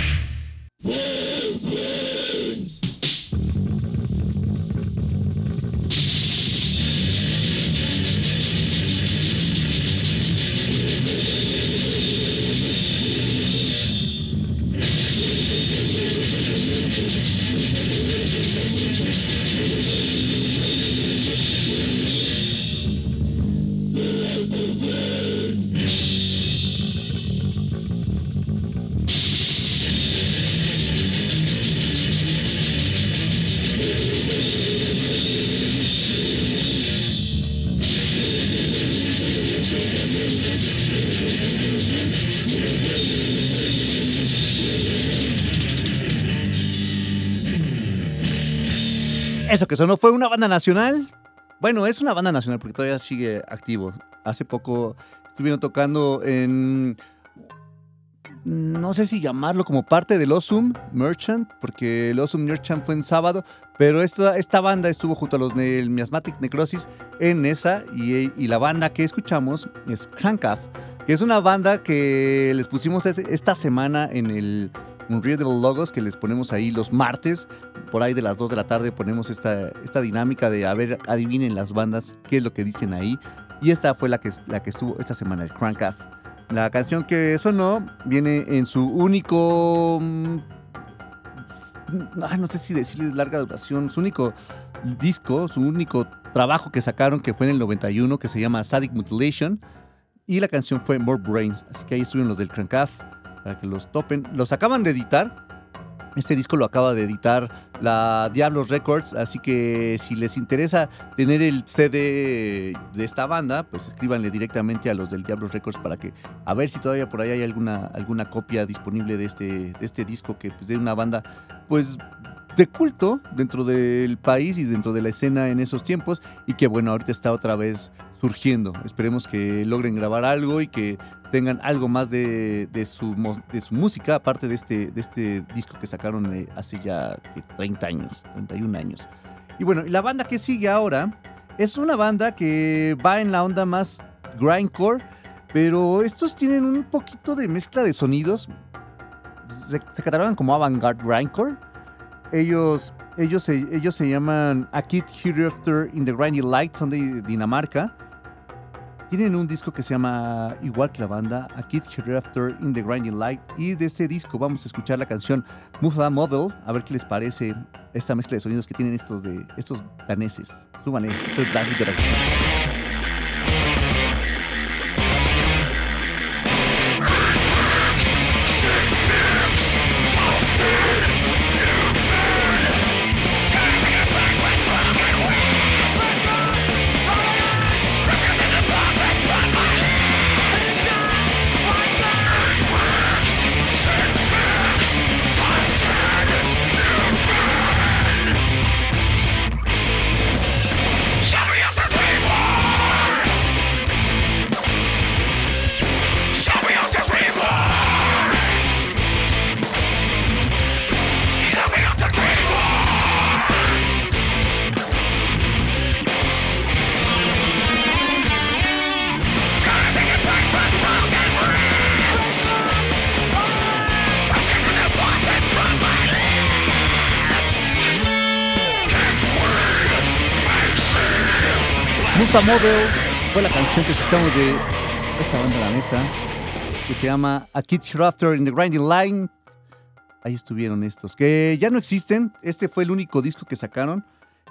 Eso que sonó fue una banda nacional. Bueno, es una banda nacional porque todavía sigue activo. Hace poco estuvieron tocando en. No sé si llamarlo como parte del Osum Merchant, porque el Osum Merchant fue en sábado, pero esta, esta banda estuvo junto a los de Miasmatic Necrosis en esa, y, la banda que escuchamos es Crankath, que es una banda que les pusimos esta semana en el Unreadable Logos que les ponemos ahí los martes, por ahí de las 2 de la tarde ponemos esta, esta dinámica de a ver, adivinen las bandas qué es lo que dicen ahí. Y esta fue la que, la que estuvo esta semana, el Crank Off. La canción que sonó viene en su único... mm, ay, no sé si decirles larga duración, su único disco, su único trabajo que sacaron que fue en el 91 que se llama Sadic Mutilation y la canción fue More Brains, así que ahí estuvieron los del Crank Off para que los topen. Los acaban de editar. Este disco lo acaba de editar la Diablos Records, así que si les interesa tener el CD de esta banda, pues escríbanle directamente a los del Diablos Records para que a ver si todavía por ahí hay alguna, alguna copia disponible de este, de este disco que pues de una banda pues de culto dentro del país y dentro de la escena en esos tiempos. Y que bueno, ahorita está otra vez surgiendo. Esperemos que logren grabar algo y que tengan algo más de, de su, de su música, aparte de este, de este disco que sacaron eh, hace ya ¿qué? 30 años, 31 años. Y bueno, la banda que sigue ahora es una banda que va en la onda más grindcore, pero estos tienen un poquito de mezcla de sonidos. Se, catalogan como avant-garde grindcore. Ellos, ellos, ellos se llaman A Kid Hereafter in the Grindy Light, son de Dinamarca. Tienen un disco que se llama, igual que la banda, A Kid Hereafter in the Grinding Light. Y de este disco vamos a escuchar la canción That Model, a ver qué les parece esta mezcla de sonidos que tienen estos, de, estos daneses. Súbanle, soy Blas Musa Model fue la canción que escuchamos de esta banda danesa que se llama A Kid Hereafter in the Grinding Line. Ahí estuvieron estos, que ya no existen. Este fue el único disco que sacaron.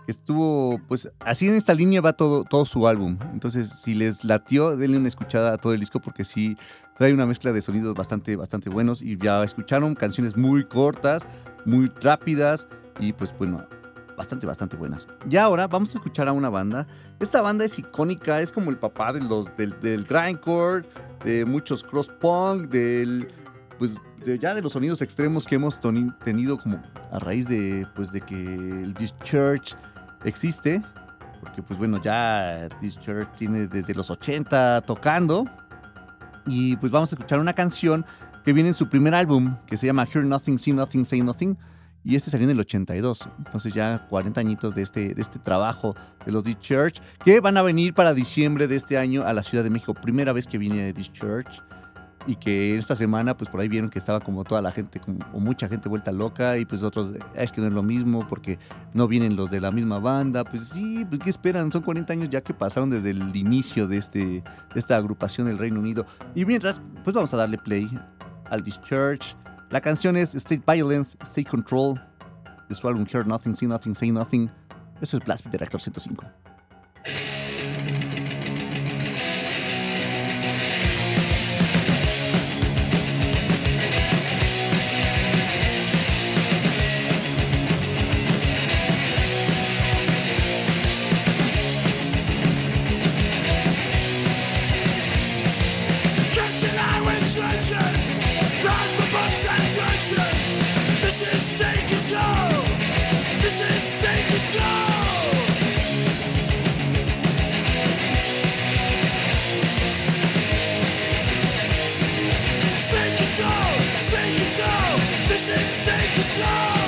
Estuvo, pues así en esta línea va todo, todo su álbum. Entonces, si les latió, denle una escuchada a todo el disco porque sí trae una mezcla de sonidos bastante, bastante buenos. Y ya escucharon canciones muy cortas, muy rápidas y pues bueno, bastante, bastante buenas. Y ahora vamos a escuchar a una banda. Esta banda es icónica, es como el papá de los, del, del grindcore, de muchos cross punk, del, pues de- ya de los sonidos extremos que hemos tenido como a raíz de, pues de que el Discharge existe. Porque pues bueno, ya Discharge tiene desde los 80 tocando. Y pues vamos a escuchar una canción que viene en su primer álbum, que se llama Hear Nothing, See Nothing, Say Nothing y este salió en el 82. Entonces ya 40 añitos de este, de este trabajo de los This Church, que van a venir para diciembre de este año a la Ciudad de México. Primera vez que viene This Church. Y que esta semana, pues por ahí vieron que estaba como toda la gente, como, o mucha gente vuelta loca, y pues otros, "Ah, es que no es lo mismo porque no vienen los de la misma banda. Pues sí, pues ¿qué esperan? Son 40 años ya que pasaron desde el inicio de, este, de esta agrupación del Reino Unido. Y mientras, pues vamos a darle play al This Church. La canción es State Violence, State Control, de su álbum Hear Nothing, See Nothing, Say Nothing. Eso es Blast Beat de Reactor 105. State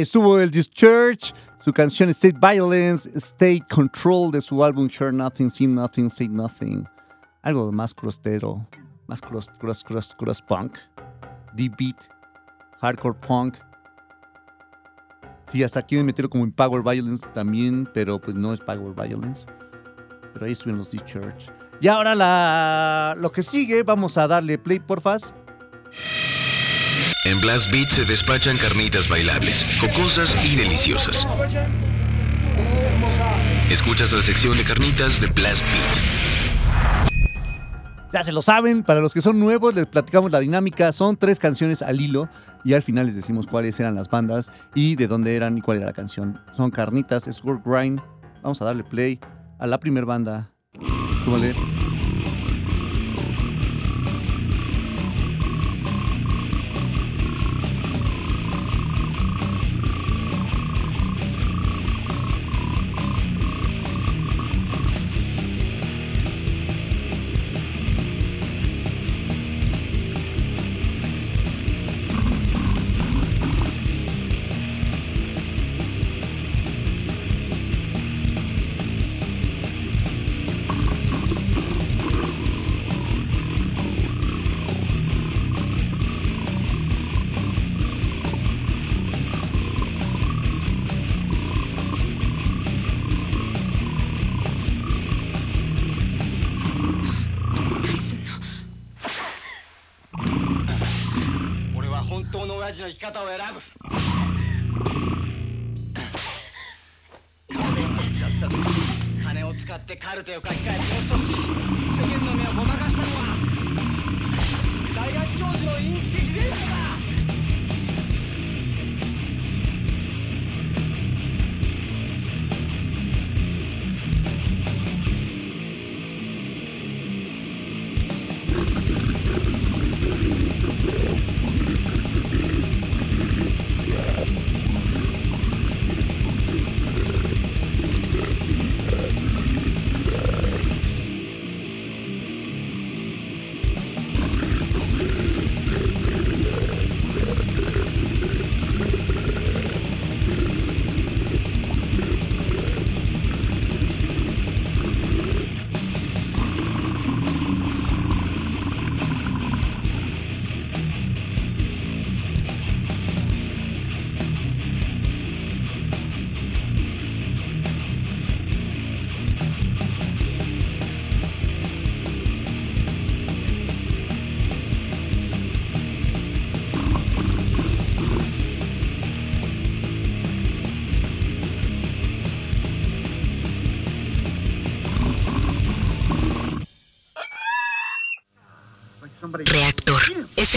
estuvo el This Church, su canción State Violence, State Control de su álbum Hear Nothing, See Nothing, Say Nothing. Algo más crostero, más cross, cross, cross, cross punk, deep beat, hardcore punk. Sí, hasta aquí me metieron como en Power Violence también, pero pues no es Power Violence. Pero ahí estuvieron los This Church. Y ahora la, lo que sigue, vamos a darle play, porfas. En Blast Beat se despachan carnitas bailables, jocosas y deliciosas. Escuchas la sección de carnitas de Blast Beat. Ya se lo saben, para los que son nuevos les platicamos la dinámica. Son tres canciones al hilo y al final les decimos cuáles eran las bandas y de dónde eran y cuál era la canción. Son Carnitas, Score Grind. Vamos a darle play a la primer banda. Súbale.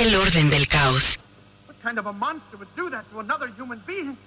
el orden del caos. What kind of a monster would do that to another human being?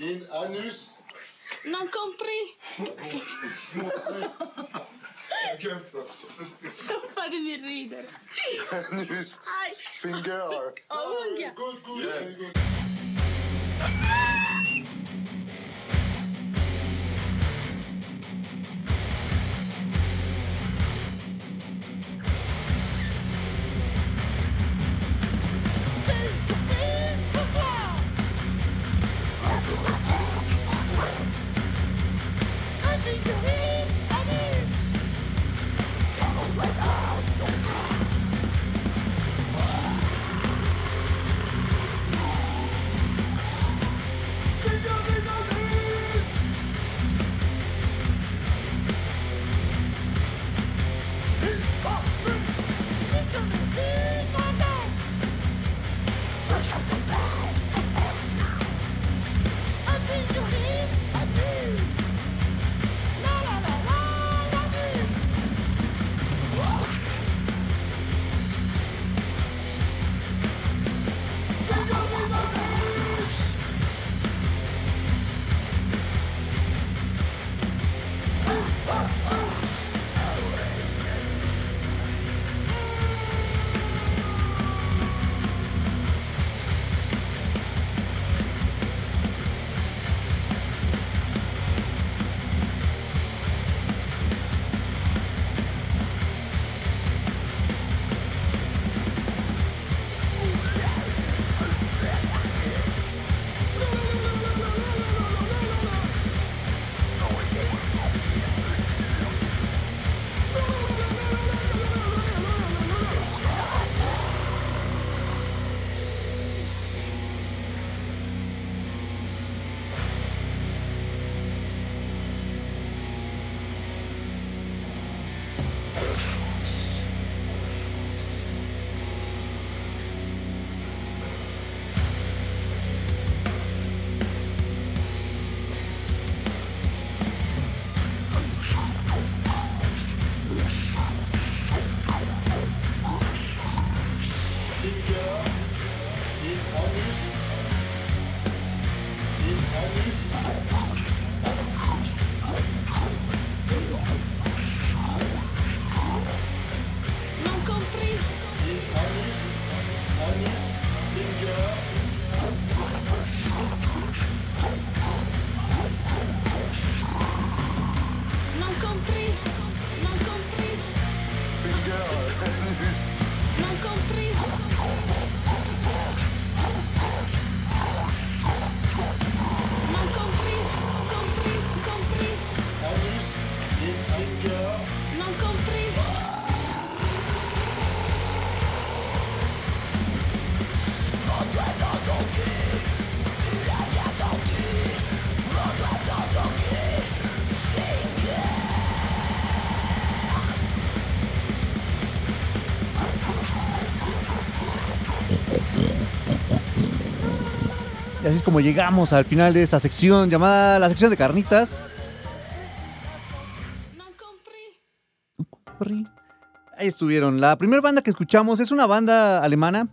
in anus. Non compris. (laughs) Fatemi ridere. Anus. Ai. Finger. Oh, unghia. Good, good, yes. good. Así es como llegamos al final de esta sección llamada la sección de carnitas. Ahí estuvieron. La primera banda que escuchamos es una banda alemana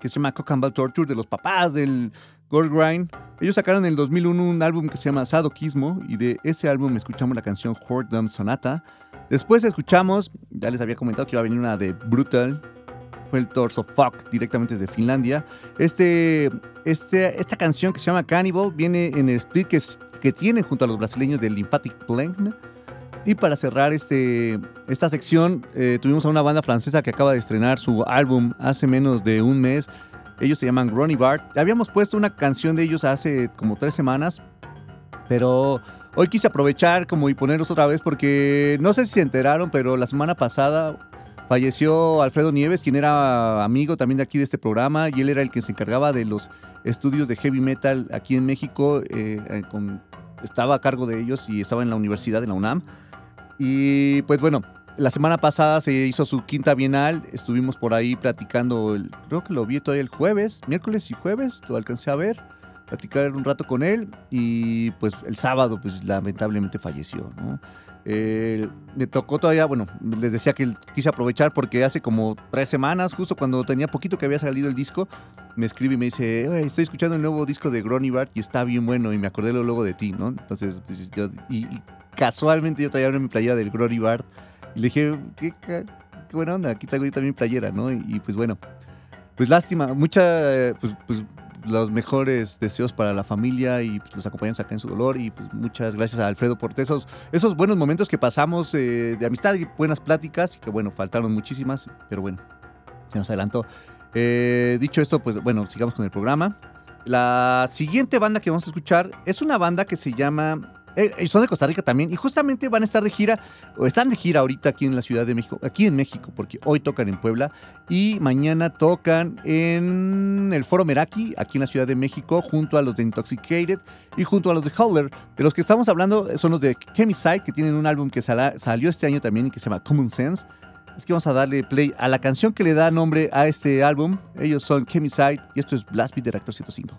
que se llama Cock and Ball Torture, de los papás del Gold Grind. Ellos sacaron en el 2001 un álbum que se llama Sadoquismo y de ese álbum escuchamos la canción Whoredom Sonata. Después escuchamos, ya les había comentado que iba a venir una de Brutal, fue el Torso Fuck directamente desde Finlandia. Este, este, esta canción que se llama Cannibal viene en el split que, es- que tienen junto a los brasileños de Lymphatic Plane. Y para cerrar este, esta sección, eh, tuvimos a una banda francesa que acaba de estrenar su álbum hace menos de un mes. Ellos se llaman Ronnie Bart. Habíamos puesto una canción de ellos hace como tres semanas, pero hoy quise aprovechar como y ponerlos otra vez porque no sé si se enteraron, pero la semana pasada falleció Alfredo Nieves, quien era amigo también de aquí de este programa y él era el que se encargaba de los estudios de heavy metal aquí en México. eh, eh, estaba a cargo de ellos y estaba en la universidad de la UNAM. Y pues bueno, la semana pasada se hizo su quinta bienal, estuvimos por ahí platicando, el- creo que lo vi todavía el jueves, miércoles y jueves, lo alcancé a ver, platicar un rato con él y pues el sábado pues lamentablemente falleció, ¿no? Me tocó todavía, bueno, les decía que quise aprovechar porque hace como tres semanas, justo cuando tenía poquito que había salido el disco, me escribe y me dice, "Oye, estoy escuchando el nuevo disco de Gronny Bart y está bien bueno y me acordé luego de ti, ¿no? Entonces, pues, yo, y, casualmente yo traía mi playera del Gronny Bart y le dije, ¿qué, buena onda, aquí traigo yo también playera, ¿no? Y, y, pues bueno, pues lástima, mucha, pues, pues los mejores deseos para la familia y pues, los acompañamos acá en su dolor y pues muchas gracias a Alfredo por esos, esos buenos momentos que pasamos eh, de amistad y buenas pláticas que bueno, faltaron muchísimas, pero bueno, se nos adelantó. Eh, dicho esto, pues bueno, sigamos con el programa. La siguiente banda que vamos a escuchar es una banda que se llama. Eh, son de Costa Rica también y justamente van a estar de gira, o están de gira ahorita aquí en la Ciudad de México, aquí en México, porque hoy tocan en Puebla y mañana tocan en el Foro Meraki, aquí en la Ciudad de México, junto a los de Intoxicated y junto a los de Howler. De los que estamos hablando son los de Chemiside, que tienen un álbum que salió este año también y que se llama Common Sense. Es que vamos a darle play a la canción que le da nombre a este álbum. Ellos son Chemiside y esto es Blast Beat de Reactor 105.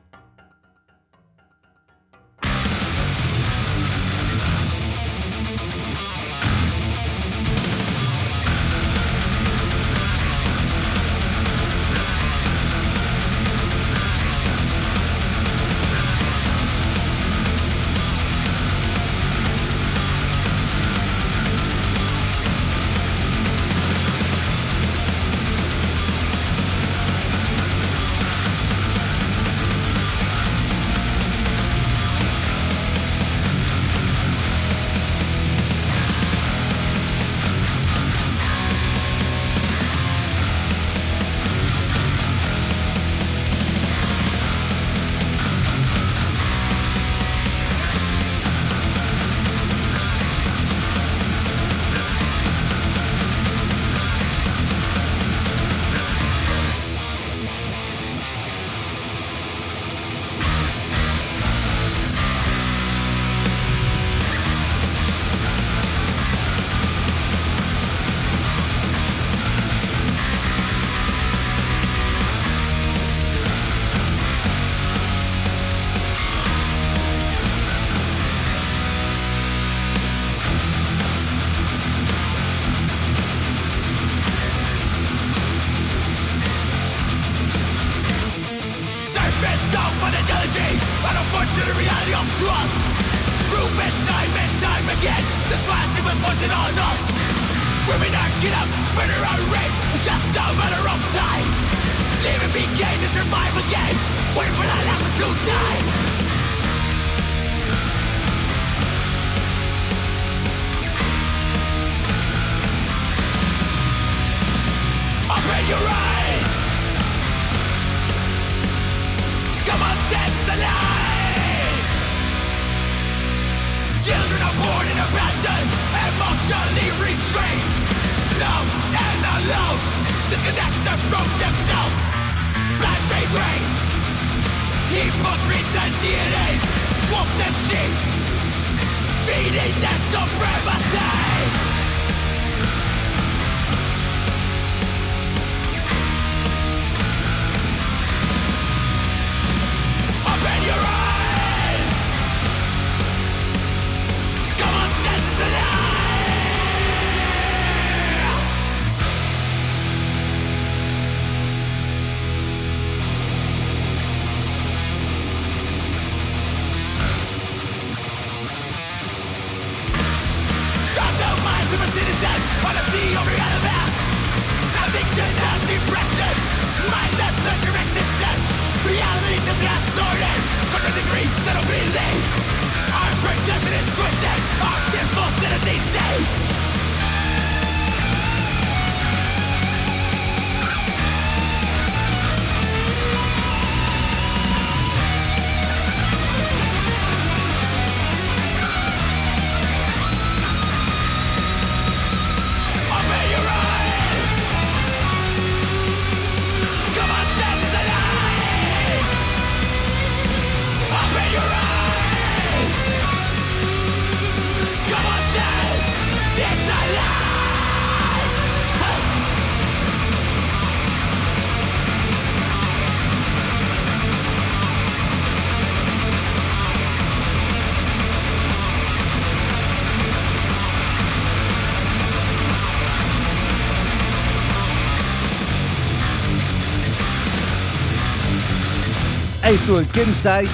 El Kensai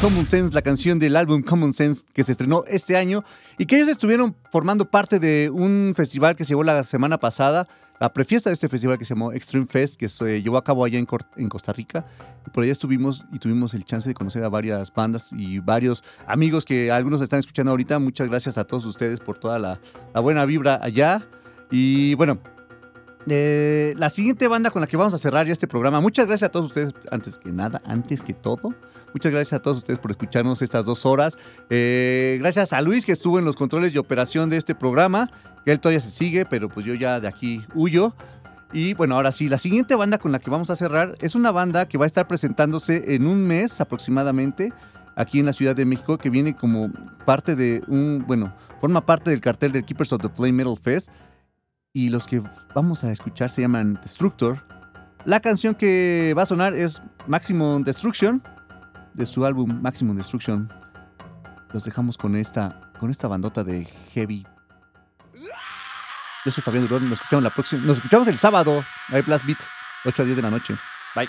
Common Sense, la canción del álbum Common Sense que se estrenó este año y que ellos estuvieron formando parte de un festival que se llevó la semana pasada, la prefiesta de este festival que se llamó Extreme Fest, que se llevó a cabo allá en, en Costa Rica. Y por allá estuvimos y tuvimos el chance de conocer a varias bandas y varios amigos que algunos están escuchando ahorita. Muchas gracias a todos ustedes por toda la, la buena vibra allá. Y bueno, eh, la siguiente banda con la que vamos a cerrar ya este programa. Muchas gracias a todos ustedes, antes que nada, antes que todo. Muchas gracias a todos ustedes por escucharnos estas dos horas. Eh, gracias a Luis que estuvo en los controles de operación de este programa. Que él todavía se sigue, pero pues yo ya de aquí huyo. Y bueno, ahora sí, la siguiente banda con la que vamos a cerrar es una banda que va a estar presentándose en un mes aproximadamente aquí en la Ciudad de México, que viene como parte de un, bueno, forma parte del cartel del Keepers of the Flame Metal Fest y los que vamos a escuchar se llaman Destructor. La canción que va a sonar es Maximum Destruction de su álbum Maximum Destruction. Los dejamos con esta con esta bandota de heavy. Yo soy Fabián Durón, nos escuchamos la próxima, nos escuchamos el sábado, hay Blast Beat, 8 a 10 de la noche. Bye.